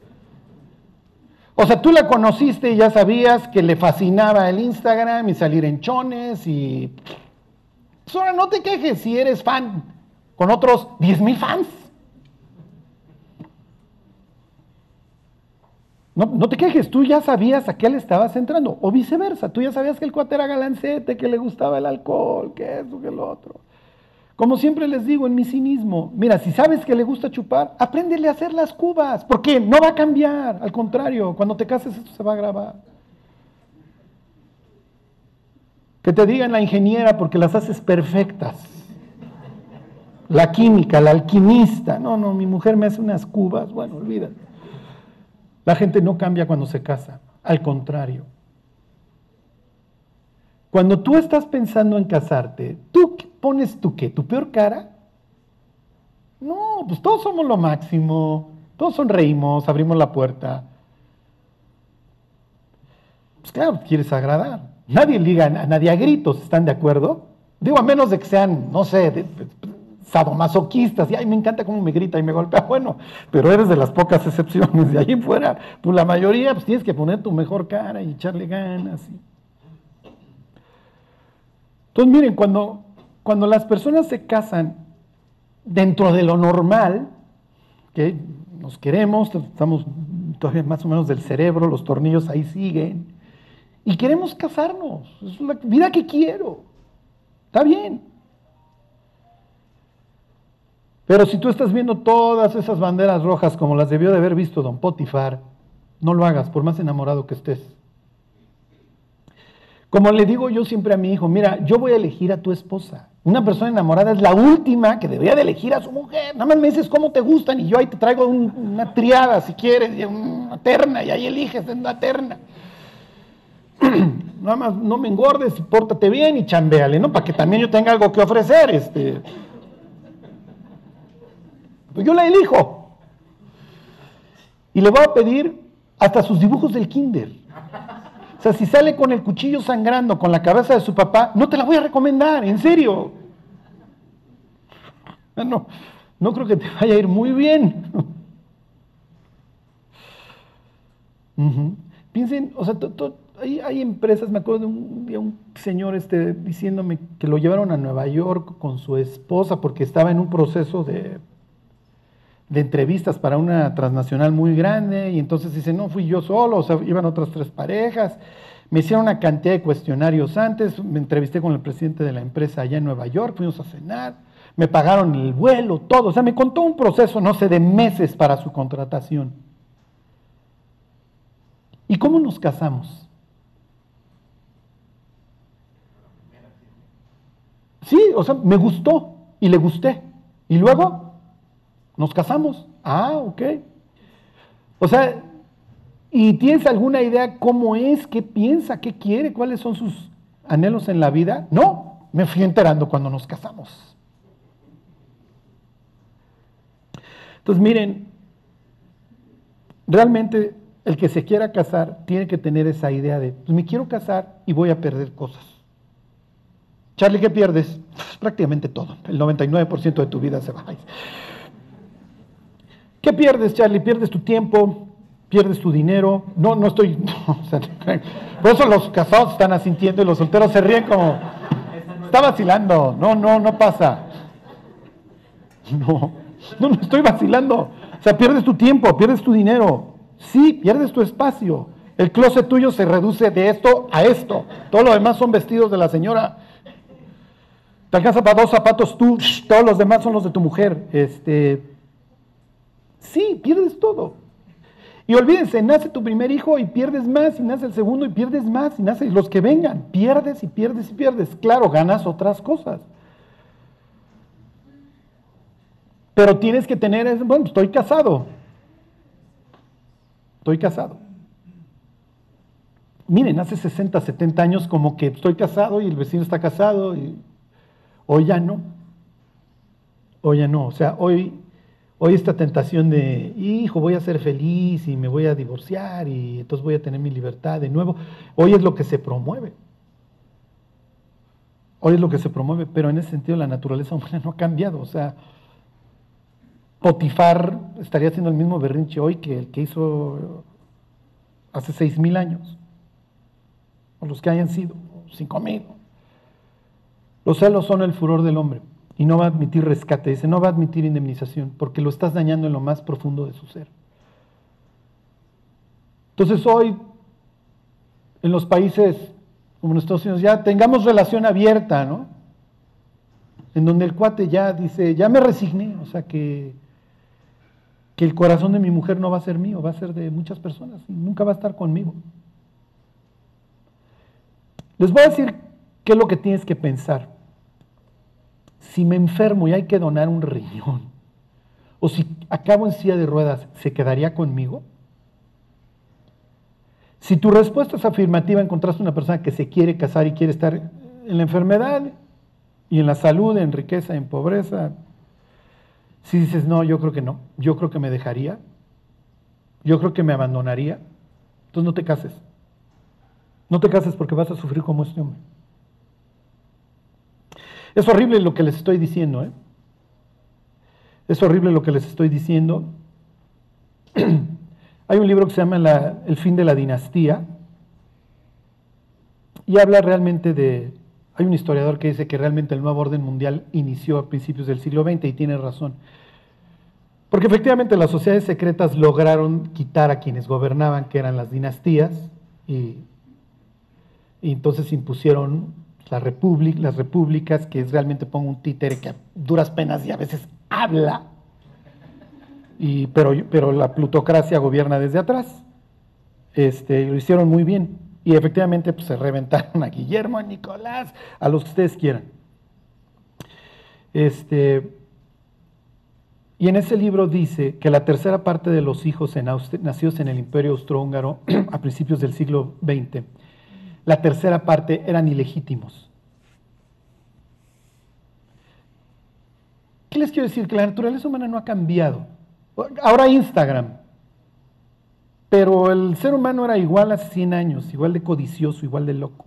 O sea, tú la conociste y ya sabías que le fascinaba el Instagram y salir en chones y... Pues ahora no te quejes si eres fan con otros 10 mil fans. No, te quejes, tú ya sabías a qué le estabas entrando, o viceversa, tú ya sabías que el cuate era galancete, que le gustaba el alcohol, que eso, que lo otro. Como siempre les digo en mi cinismo, mira, si sabes que le gusta chupar, apréndele a hacer las cubas, porque no va a cambiar, al contrario, cuando te cases esto se va a grabar. Que te digan la ingeniera porque las haces perfectas. La química, la alquimista, no, no, mi mujer me hace unas cubas, bueno, olvídate. La gente no cambia cuando se casa, al contrario. Cuando tú estás pensando en casarte, ¿tú pones tu qué? ¿Tu peor cara? No, pues todos somos lo máximo, todos sonreímos, abrimos la puerta. Pues claro, quieres agradar. Nadie liga a nadie a gritos, ¿están de acuerdo? Digo, a menos de que sean, no sé, sadomasoquistas, y ay, me encanta cómo me grita y me golpea, [laughs] bueno, pero eres de las pocas excepciones, de ahí fuera, pues la mayoría pues tienes que poner tu mejor cara y echarle ganas. Entonces, miren, cuando, cuando las personas se casan dentro de lo normal, que nos queremos, estamos todavía más o menos del cerebro, los tornillos ahí siguen, y queremos casarnos, es la vida que quiero, está bien. Pero si tú estás viendo todas esas banderas rojas como las debió de haber visto don Potifar, no lo hagas, por más enamorado que estés. Como le digo yo siempre a mi hijo, mira, yo voy a elegir a tu esposa. Una persona enamorada es la última que debería de elegir a su mujer. Nada más me dices cómo te gustan y yo ahí te traigo una triada si quieres, una terna y ahí eliges en la terna. [clears throat] Nada más no me engordes, pórtate bien y chambeale, ¿no? Para que también yo tenga algo que ofrecer. Este. Pues yo la elijo. Y le voy a pedir hasta sus dibujos del kinder. O sea, si sale con el cuchillo sangrando con la cabeza de su papá, no te la voy a recomendar, en serio. No, no creo que te vaya a ir muy bien. Piensen, o sea, hay, empresas, me acuerdo de un, de un señor este, diciéndome que lo llevaron a Nueva York con su esposa porque estaba en un proceso de de entrevistas para una transnacional muy grande y entonces dice, no fui yo solo, o sea, iban otras tres parejas, me hicieron una cantidad de cuestionarios antes, me entrevisté con el presidente de la empresa allá en Nueva York, fuimos a cenar, me pagaron el vuelo, todo, o sea, me contó un proceso, no sé, de meses para su contratación. ¿Y cómo nos casamos? Sí, o sea, me gustó y le gusté. Y luego nos casamos. Ah, ok. O sea, ¿y tienes alguna idea cómo es, qué piensa, qué quiere, cuáles son sus anhelos en la vida? No, me fui enterando cuando nos casamos. Entonces, miren, realmente el que se quiera casar tiene que tener esa idea de, pues me quiero casar y voy a perder cosas. Charlie, ¿qué pierdes? Prácticamente todo. El 99% de tu vida se va. ¿Qué pierdes, Charlie? Pierdes tu tiempo, pierdes tu dinero. No, no estoy. [laughs] por eso los casados están asintiendo y los solteros se ríen como. Está vacilando. No, no, no pasa. No, no, no estoy vacilando. O sea, pierdes tu tiempo, pierdes tu dinero. Sí, pierdes tu espacio. El closet tuyo se reduce de esto a esto. Todo lo demás son vestidos de la señora. Te alcanza para dos zapatos tú, todos los demás son los de tu mujer. Este, Sí, pierdes todo. Y olvídense, nace tu primer hijo y pierdes más, y nace el segundo y pierdes más, y nace los que vengan, pierdes y pierdes y pierdes. Claro, ganas otras cosas. Pero tienes que tener, bueno, estoy casado. Estoy casado. Miren, hace 60, 70 años como que estoy casado y el vecino está casado y hoy ya no. Hoy ya no. O sea, hoy Hoy esta tentación de, hijo, voy a ser feliz y me voy a divorciar y entonces voy a tener mi libertad de nuevo, hoy es lo que se promueve. Hoy es lo que se promueve, pero en ese sentido la naturaleza [laughs] humana no ha cambiado. O sea, Potifar estaría haciendo el mismo berrinche hoy que el que hizo hace seis mil años, o los que hayan sido, cinco mil. Los celos son el furor del hombre y no va a admitir rescate, dice, no va a admitir indemnización, porque lo estás dañando en lo más profundo de su ser. Entonces hoy, en los países como en Estados Unidos, ya tengamos relación abierta, ¿no? En donde el cuate ya dice, ya me resigné, o sea que, que el corazón de mi mujer no va a ser mío, va a ser de muchas personas y nunca va a estar conmigo. Les voy a decir qué es lo que tienes que pensar si me enfermo y hay que donar un riñón, o si acabo en silla de ruedas, ¿se quedaría conmigo? Si tu respuesta es afirmativa, encontraste una persona que se quiere casar y quiere estar en la enfermedad y en la salud, en riqueza, en pobreza. Si dices, no, yo creo que no, yo creo que me dejaría, yo creo que me abandonaría, entonces no te cases. No te cases porque vas a sufrir como este hombre. Es horrible lo que les estoy diciendo, ¿eh? Es horrible lo que les estoy diciendo. [clears throat] Hay un libro que se llama El fin de la dinastía y habla realmente de, Hay un historiador que dice que realmente el nuevo orden mundial inició a principios del siglo XX y tiene razón. Porque efectivamente las sociedades secretas lograron quitar a quienes gobernaban, que eran las dinastías, y, y entonces impusieron la las repúblicas, que es realmente pongo un títere que a duras penas y a veces habla, y, pero, pero la plutocracia gobierna desde atrás. Este, lo hicieron muy bien. Y efectivamente pues, se reventaron a Guillermo, a Nicolás, a los que ustedes quieran. Este, y en ese libro dice que la tercera parte de los hijos nacidos en el Imperio Austrohúngaro [clears throat] a principios del siglo XX, la tercera parte eran ilegítimos. ¿Qué les quiero decir? Que la naturaleza humana no ha cambiado. Ahora Instagram. Pero el ser humano era igual hace 100 años, igual de codicioso, igual de loco.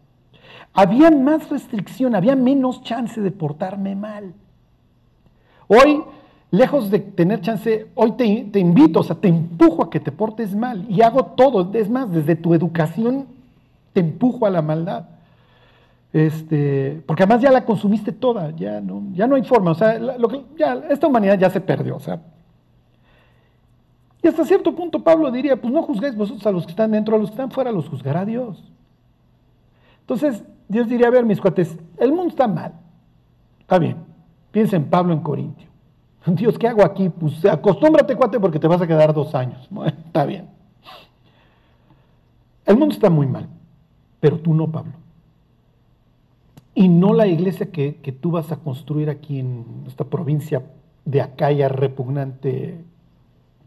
Había más restricción, había menos chance de portarme mal. Hoy, lejos de tener chance, hoy te, te invito, o sea, te empujo a que te portes mal y hago todo. Es más, desde tu educación te empujo a la maldad. Este, porque además ya la consumiste toda, ya no, ya no hay forma, o sea, esta humanidad ya se perdió, o sea, y hasta cierto punto Pablo diría, pues no juzguéis vosotros a los que están dentro, a los que están fuera los juzgará Dios. Entonces, Dios diría, a ver, mis cuates, el mundo está mal. Está bien. Piensa en Pablo en Corintio. [laughs] Dios, ¿qué hago aquí? Pues acostúmbrate, cuate, porque te vas a quedar dos años. [laughs] Está bien. El mundo está muy mal, pero tú no, Pablo. Y no la iglesia que, que tú vas a construir aquí en esta provincia de Acaya repugnante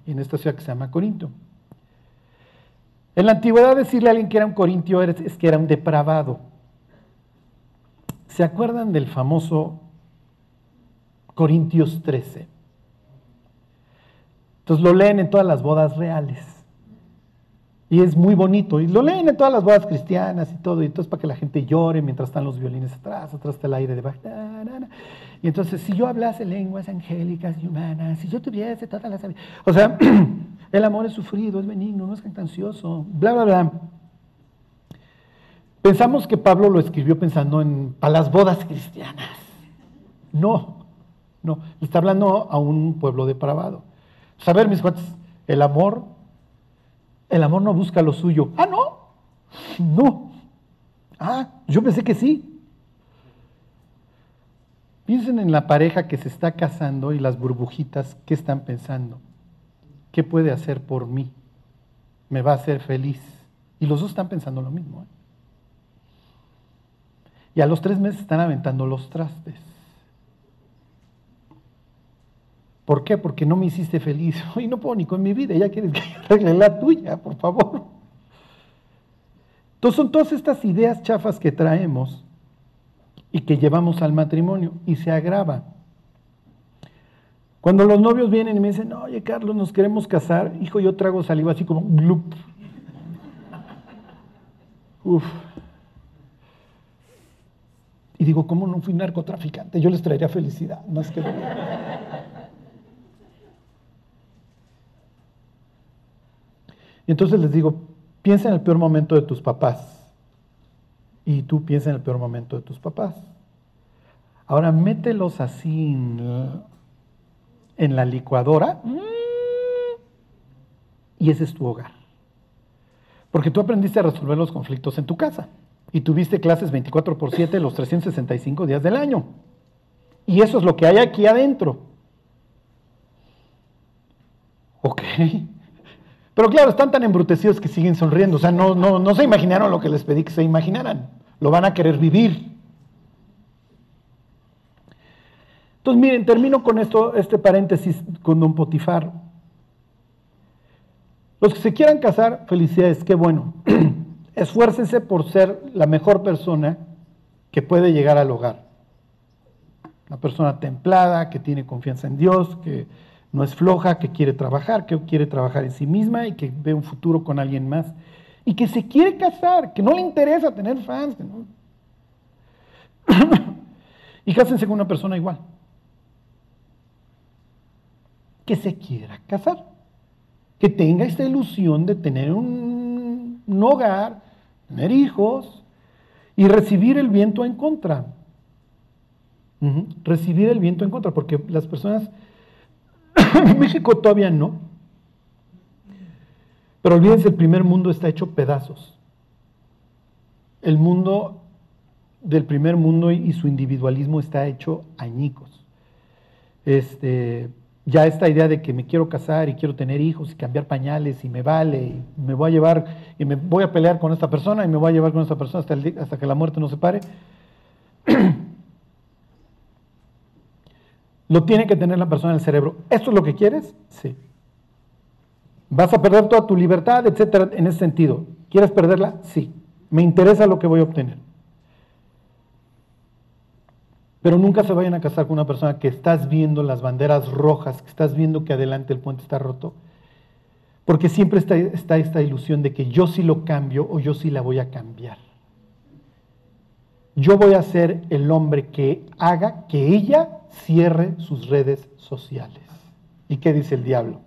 en esta ciudad que se llama Corinto. En la antigüedad decirle a alguien que era un corintio es que era un depravado. ¿Se acuerdan del famoso Corintios 13? Entonces lo leen en todas las bodas reales. Y es muy bonito. Y lo leen en todas las bodas cristianas y todo. Y entonces para que la gente llore mientras están los violines atrás, atrás está el aire de Y entonces, si yo hablase lenguas angélicas y humanas, si yo tuviese todas las... O sea, [clears throat] el amor es sufrido, es benigno, no es cantancioso, bla, bla, bla. Pensamos que Pablo lo escribió pensando en para las bodas cristianas. No, no. Está hablando a un pueblo depravado. Saber, mis cuates, el amor el amor no busca lo suyo. Ah, no. No. Ah, yo pensé que sí. Piensen en la pareja que se está casando y las burbujitas, ¿qué están pensando? ¿Qué puede hacer por mí? ¿Me va a hacer feliz? Y los dos están pensando lo mismo. ¿eh? Y a los tres meses están aventando los trastes. ¿Por qué? Porque no me hiciste feliz. [laughs] Hoy no puedo ni con mi vida, ya quieres que [laughs] arregle la tuya, por favor. Entonces son todas estas ideas chafas que traemos y que llevamos al matrimonio y se agrava. Cuando los novios vienen y me dicen, oye Carlos, nos queremos casar, hijo, yo trago saliva así como glup. Uf. Y digo, ¿cómo no fui narcotraficante? Yo les traería felicidad, más que... Y entonces les digo, piensa en el peor momento de tus papás. Y tú piensa en el peor momento de tus papás. Ahora mételos así en, la licuadora y ese es tu hogar. Porque tú aprendiste a resolver los conflictos en tu casa y tuviste clases 24 por 7 los 365 días del año. Y eso es lo que hay aquí adentro. ¿Ok? Pero claro, están tan embrutecidos que siguen sonriendo. O sea, no, no, no se imaginaron lo que les pedí que se imaginaran. Lo van a querer vivir. Entonces, miren, termino con esto, este paréntesis con don Potifar. Los que se quieran casar, felicidades, qué bueno. [clears throat] Esfuércense por ser la mejor persona que puede llegar al hogar. Una persona templada, que tiene confianza en Dios, que no es floja, que quiere trabajar, que quiere trabajar en sí misma y que ve un futuro con alguien más. Y que se quiere casar, que no le interesa tener fans. [coughs] y cásense con una persona igual. Que se quiera casar. Que tenga esta ilusión de tener un, hogar, tener hijos, Y recibir el viento en contra. Recibir el viento en contra, porque las personas, [laughs] en México todavía no, pero olvídense, el primer mundo está hecho pedazos. El mundo del primer mundo y, su individualismo está hecho añicos. Este, ya esta idea de que me quiero casar y quiero tener hijos y cambiar pañales y me vale y me voy a llevar y me voy a pelear con esta persona y me voy a llevar con esta persona hasta, hasta que la muerte nos separe. [clears throat] Lo tiene que tener la persona en el cerebro. ¿Esto es lo que quieres? Sí. ¿Vas a perder toda tu libertad, etcétera, en ese sentido? ¿Quieres perderla? Sí. Me interesa lo que voy a obtener. Pero nunca se vayan a casar con una persona que estás viendo las banderas rojas, que estás viendo que adelante el puente está roto. Porque siempre está, está esta ilusión de que yo sí lo cambio o yo sí la voy a cambiar. Yo voy a ser el hombre que haga que ella cierre sus redes sociales. ¿Y qué dice el diablo?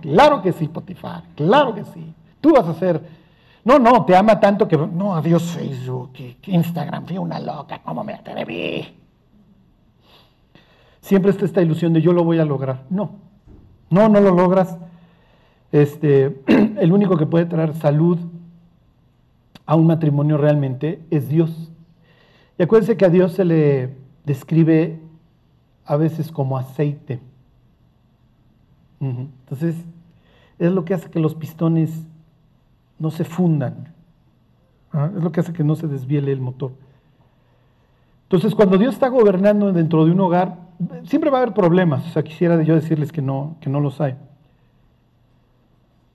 Claro que sí, Potifar, claro que sí. Tú vas a ser... No, no, te ama tanto que... No, adiós Facebook, Instagram, fui una loca, ¿cómo me atreví? Siempre está esta ilusión de yo lo voy a lograr. No, no, no lo logras. Este, [clears throat] el único que puede traer salud a un matrimonio realmente es Dios. Y acuérdense que a Dios se le describe a veces como aceite. Entonces, es lo que hace que los pistones no se fundan. ¿ah? Es lo que hace que no se desviele el motor. Entonces, cuando Dios está gobernando dentro de un hogar, siempre va a haber problemas. O sea, quisiera yo decirles que no, que no los hay.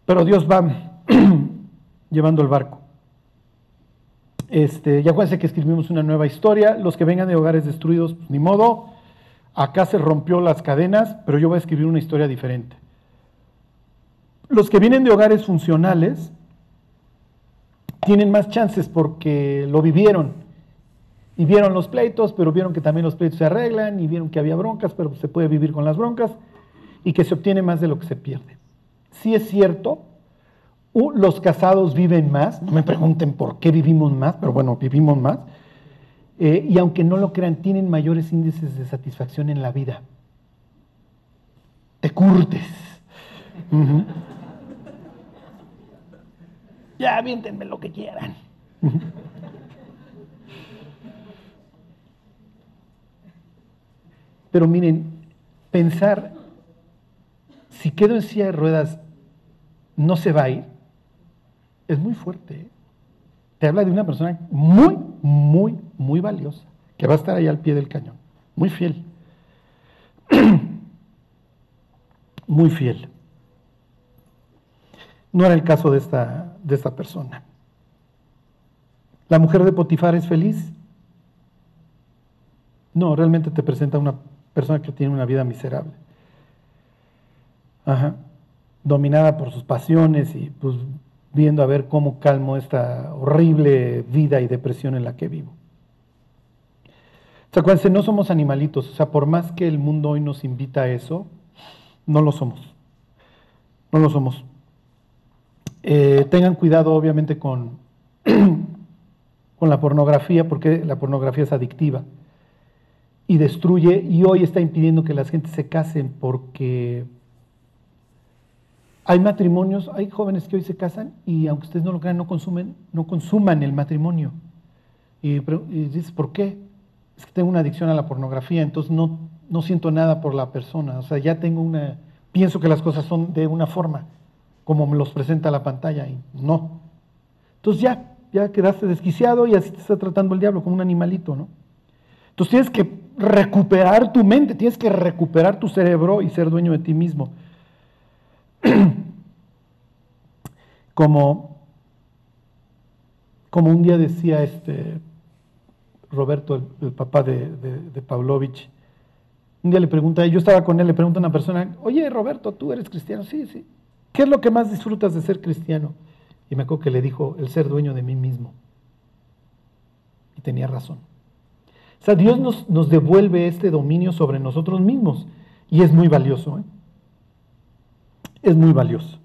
Pero Dios va [clears throat] llevando el barco. Este, ya acuérdense que escribimos una nueva historia. Los que vengan de hogares destruidos, pues, ni modo. Acá se rompió las cadenas, pero yo voy a escribir una historia diferente. Los que vienen de hogares funcionales tienen más chances porque lo vivieron. Y vieron los pleitos, pero vieron que también los pleitos se arreglan, y vieron que había broncas, pero se puede vivir con las broncas, y que se obtiene más de lo que se pierde. Sí es cierto, u- los casados viven más, no me pregunten por qué vivimos más, pero bueno, vivimos más. Eh, y aunque no lo crean, tienen mayores índices de satisfacción en la vida. Te curtes. Ya, aviéntenme lo que quieran. Pero miren, pensar, si quedo en silla de ruedas, no se va a ir, es muy fuerte. ¿eh? Te habla de una persona muy, muy, muy valiosa, que va a estar ahí al pie del cañón, muy fiel. [clears throat] muy fiel. No era el caso de esta, de esta persona. ¿La mujer de Potifar es feliz? No, realmente te presenta una persona que tiene una vida miserable. Ajá. Dominada por sus pasiones y pues viendo a ver cómo calmo esta horrible vida y depresión en la que vivo. O sea, acuérdense, no somos animalitos, o sea, por más que el mundo hoy nos invita a eso, no lo somos. No lo somos. Eh, tengan cuidado, obviamente, con, [clears throat] con la pornografía, porque la pornografía es adictiva y destruye, y hoy está impidiendo que las gentes se casen porque hay matrimonios, hay jóvenes que hoy se casan y aunque ustedes no lo crean, no consumen, no consuman el matrimonio. Y, y dices, ¿por qué? Es que tengo una adicción a la pornografía, entonces no, no siento nada por la persona. O sea, ya tengo una, pienso que las cosas son de una forma, como me los presenta la pantalla, y no. Entonces ya, ya quedaste desquiciado y así te está tratando el diablo, como un animalito, ¿no? Entonces tienes que recuperar tu mente, tienes que recuperar tu cerebro y ser dueño de ti mismo. [clears throat] como, como un día decía este Roberto, el, papá de, de, de Pavlovich, un día le pregunta, yo estaba con él, le pregunta a una persona, oye Roberto, ¿tú eres cristiano? Sí, sí. ¿Qué es lo que más disfrutas de ser cristiano? Y me acuerdo que le dijo, el ser dueño de mí mismo. Y tenía razón. O sea, Dios nos, nos devuelve este dominio sobre nosotros mismos y es muy valioso. ¿eh? Es muy valioso.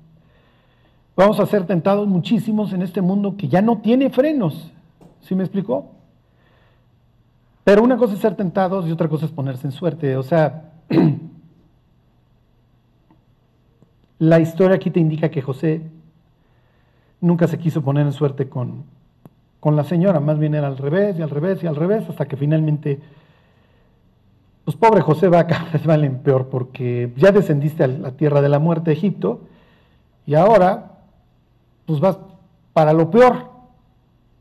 Vamos a ser tentados muchísimos en este mundo que ya no tiene frenos. ¿Sí me explicó? Pero una cosa es ser tentados y otra cosa es ponerse en suerte. O sea, [clears throat] la historia aquí te indica que José nunca se quiso poner en suerte con, con la señora, más bien era al revés y al revés y al revés, hasta que finalmente, pues pobre José va cada vez valen peor, porque ya descendiste a la tierra de la muerte, Egipto, y ahora, pues vas para lo peor,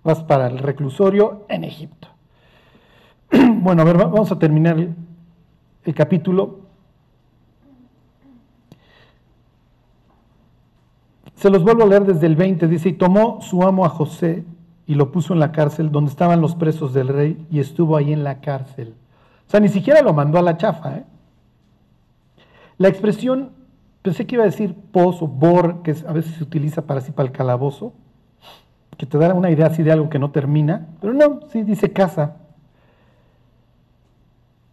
vas para el reclusorio en Egipto. [clears throat] Bueno, a ver, vamos a terminar el, capítulo. Se los vuelvo a leer desde el 20. Dice, y tomó su amo a José y lo puso en la cárcel donde estaban los presos del rey y estuvo ahí en la cárcel. O sea, ni siquiera lo mandó a la chafa. ¿eh? La expresión, pensé que iba a decir pos o bor, que a veces se utiliza para así para el calabozo, que te da una idea así de algo que no termina, pero no, sí dice casa.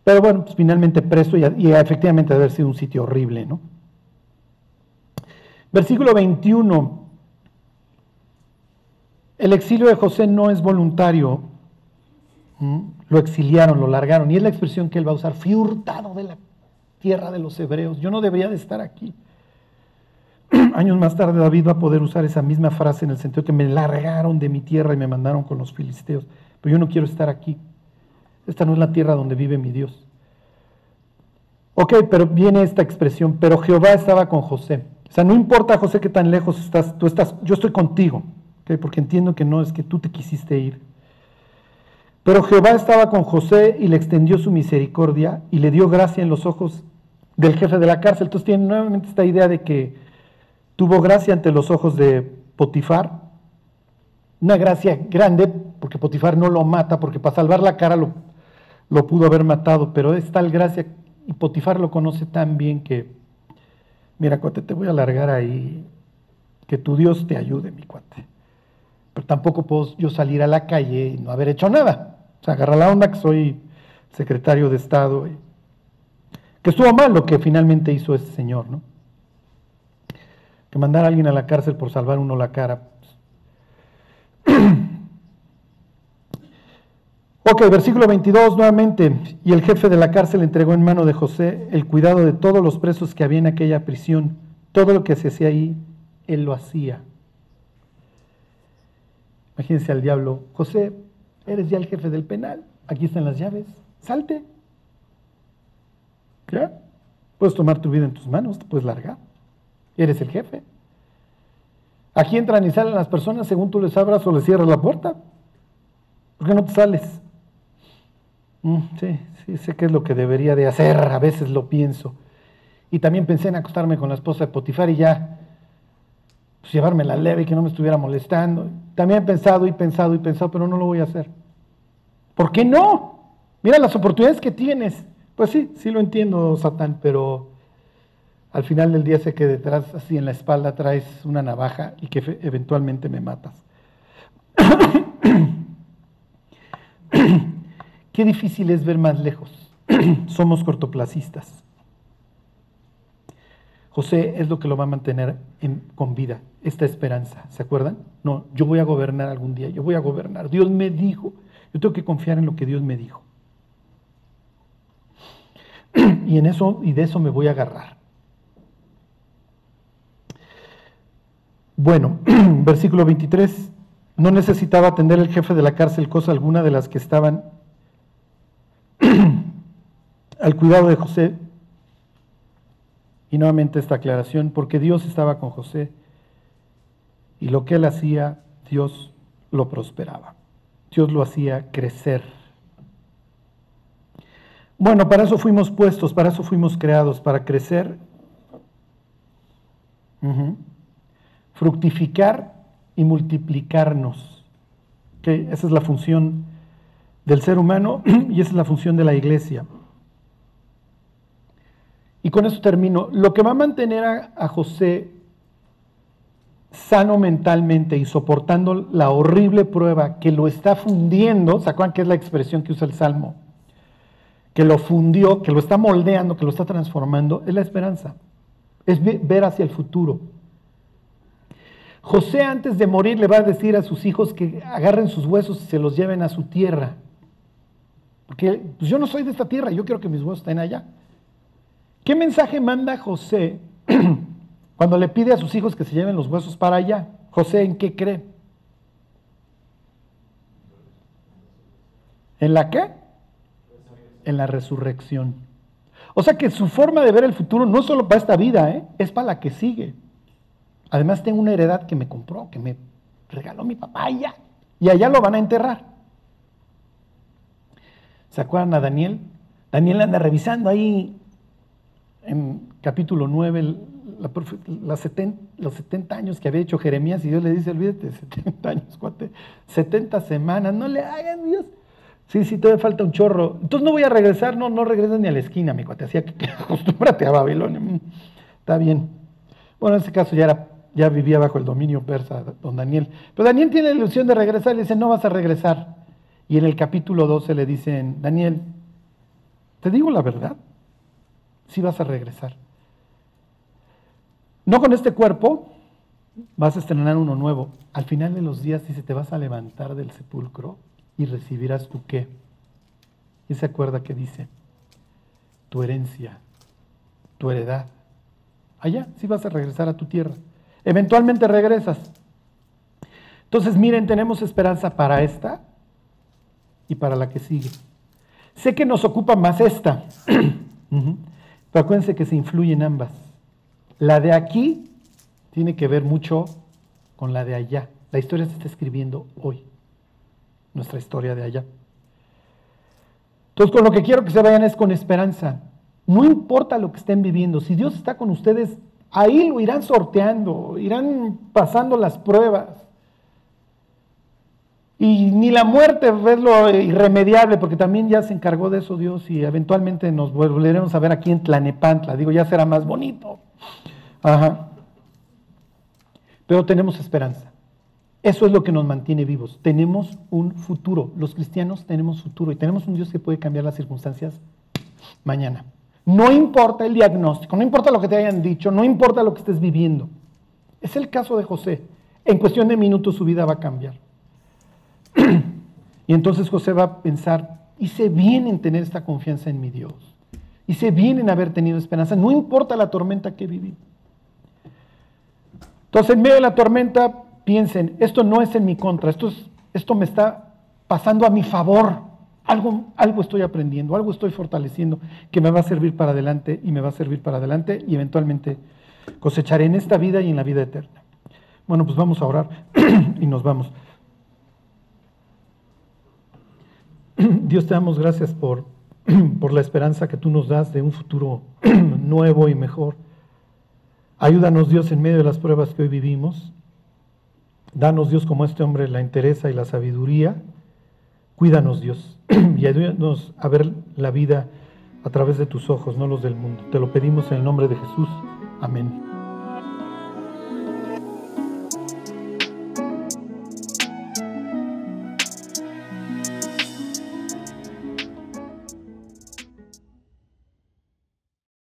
Pero bueno, pues finalmente preso y, y efectivamente debe haber sido un sitio horrible, ¿no? Versículo 21. El exilio de José no es voluntario. Lo exiliaron, lo largaron. Y es la expresión que él va a usar. Fui hurtado de la tierra de los hebreos. Yo no debería de estar aquí. [clears throat] Años más tarde David va a poder usar esa misma frase en el sentido que me largaron de mi tierra y me mandaron con los filisteos. Pero yo no quiero estar aquí. Esta no es la tierra donde vive mi Dios. Ok, pero viene esta expresión, pero Jehová estaba con José. O sea, no importa, José, que tan lejos estás, tú estás, yo estoy contigo, ¿okay? porque entiendo que no es que tú te quisiste ir. Pero Jehová estaba con José y le extendió su misericordia y le dio gracia en los ojos del jefe de la cárcel. Entonces tiene nuevamente esta idea de que tuvo gracia ante los ojos de Potifar, una gracia grande, porque Potifar no lo mata, porque para salvar la cara lo, pudo haber matado, pero es tal gracia, y Potifar lo conoce tan bien que, mira, cuate, te voy a alargar ahí, que tu Dios te ayude, mi cuate. Pero tampoco puedo yo salir a la calle y no haber hecho nada. O sea, agarra la onda que soy secretario de Estado. que estuvo mal lo que finalmente hizo ese señor, ¿no? Que mandar a alguien a la cárcel por salvar uno la cara. [clears throat] ok, versículo 22 nuevamente. Y el jefe de la cárcel entregó en mano de José el cuidado de todos los presos que había en aquella prisión. Todo lo que se hacía ahí, él lo hacía. Imagínense al diablo, José, eres ya el jefe del penal, aquí están las llaves, salte. ¿Ya? Puedes tomar tu vida en tus manos, te puedes largar. Eres el jefe. Aquí entran y salen las personas según tú les abras o les cierras la puerta. ¿Por qué no te sales? Mm, sí, sí, sé qué es lo que debería de hacer, a veces lo pienso. Y también pensé en acostarme con la esposa de Potifar y ya pues, llevarme la leve y que no me estuviera molestando. También he pensado y pensado y pensado, pero no lo voy a hacer. ¿Por qué no? Mira las oportunidades que tienes. Pues sí, sí lo entiendo, Satán, pero al final del día sé que detrás, así en la espalda, traes una navaja y que eventualmente me matas. [coughs] Qué difícil es ver más lejos. [coughs] Somos cortoplacistas. José es lo que lo va a mantener con vida, esta esperanza. ¿Se acuerdan? No, yo voy a gobernar algún día, yo voy a gobernar. Dios me dijo, yo tengo que confiar en lo que Dios me dijo. [clears throat] Y en eso y de eso me voy a agarrar. Bueno, [clears throat] versículo 23. No necesitaba atender el jefe de la cárcel cosa alguna de las que estaban [clears throat] al cuidado de José, y nuevamente esta aclaración, porque Dios estaba con José y lo que él hacía, Dios lo prosperaba. Dios lo hacía crecer. Bueno, para eso fuimos puestos, para eso fuimos creados, para crecer, fructificar y multiplicarnos. Esa es la función del ser humano [clears throat] y esa es la función de la iglesia. Y con eso termino. Lo que va a mantener a, José sano mentalmente y soportando la horrible prueba que lo está fundiendo, ¿se acuerdan que es la expresión que usa el Salmo? Que lo fundió, que lo está moldeando, que lo está transformando, es la esperanza. Es ver hacia el futuro. José antes de morir le va a decir a sus hijos que agarren sus huesos y se los lleven a su tierra. Porque pues yo no soy de esta tierra, yo quiero que mis huesos estén allá. ¿Qué mensaje manda José [clears throat] cuando le pide a sus hijos que se lleven los huesos para allá? José, ¿en qué cree? ¿En la qué? En la resurrección. O sea que su forma de ver el futuro no solo para esta vida, ¿eh? es para la que sigue. Además tengo una heredad que me compró, que me regaló mi papá. Y allá lo van a enterrar. ¿Se acuerdan a Daniel? Daniel anda revisando ahí en capítulo 9 los 70 años que había hecho Jeremías y Dios le dice, olvídate, [laughs] 70 años, cuate, 70 semanas, no le hagan Dios. Sí, sí, todavía falta un chorro. Entonces no voy a regresar, no, no regresas ni a la esquina, mi cuate, así que [laughs] acostúmbrate a Babilonia. Está bien. Bueno, en ese caso ya, era, ya vivía bajo el dominio persa, don Daniel. Pero Daniel tiene la ilusión de regresar, le dice, no vas a regresar. Y en el capítulo 12 le dicen, Daniel, te digo la verdad, sí vas a regresar. No con este cuerpo, vas a estrenar uno nuevo. Al final de los días dice, te vas a levantar del sepulcro y recibirás tu qué. Y se acuerda que dice, tu herencia, tu heredad. Allá, sí vas a regresar a tu tierra. Eventualmente regresas. Entonces, miren, tenemos esperanza para esta y para la que sigue. Sé que nos ocupa más esta, [clears throat] pero acuérdense que se influyen ambas. La de aquí tiene que ver mucho con la de allá. La historia se está escribiendo hoy, nuestra historia de allá. Entonces, con lo que quiero que se vayan es con esperanza. No importa lo que estén viviendo, si Dios está con ustedes, ahí lo irán sorteando, irán pasando las pruebas. Y ni la muerte es lo irremediable, porque también ya se encargó de eso Dios y eventualmente nos volveremos a ver aquí en Tlanepantla. Digo, ya será más bonito. Ajá. Pero tenemos esperanza. Eso es lo que nos mantiene vivos. Tenemos un futuro. Los cristianos tenemos futuro y tenemos un Dios que puede cambiar las circunstancias mañana. No importa el diagnóstico, no importa lo que te hayan dicho, no importa lo que estés viviendo. Es el caso de José. En cuestión de minutos su vida va a cambiar. [clears throat] y entonces José va a pensar, hice bien en tener esta confianza en mi Dios. Hice bien en haber tenido esperanza. No importa la tormenta que viví. Entonces, en medio de la tormenta, piensen, esto no es en mi contra, esto, es, esto me está pasando a mi favor. Algo, algo estoy aprendiendo, algo estoy fortaleciendo que me va a servir para adelante y me va a servir para adelante y eventualmente cosecharé en esta vida y en la vida eterna. Bueno, pues vamos a orar [clears throat] y nos vamos. [clears throat] Dios te damos gracias por, [clears throat] por la esperanza que tú nos das de un futuro nuevo y mejor. Ayúdanos Dios en medio de las pruebas que hoy vivimos. Danos Dios como este hombre la entereza y la sabiduría. Cuídanos Dios [clears throat] y ayúdanos a ver la vida a través de tus ojos, no los del mundo. Te lo pedimos en el nombre de Jesús. Amén.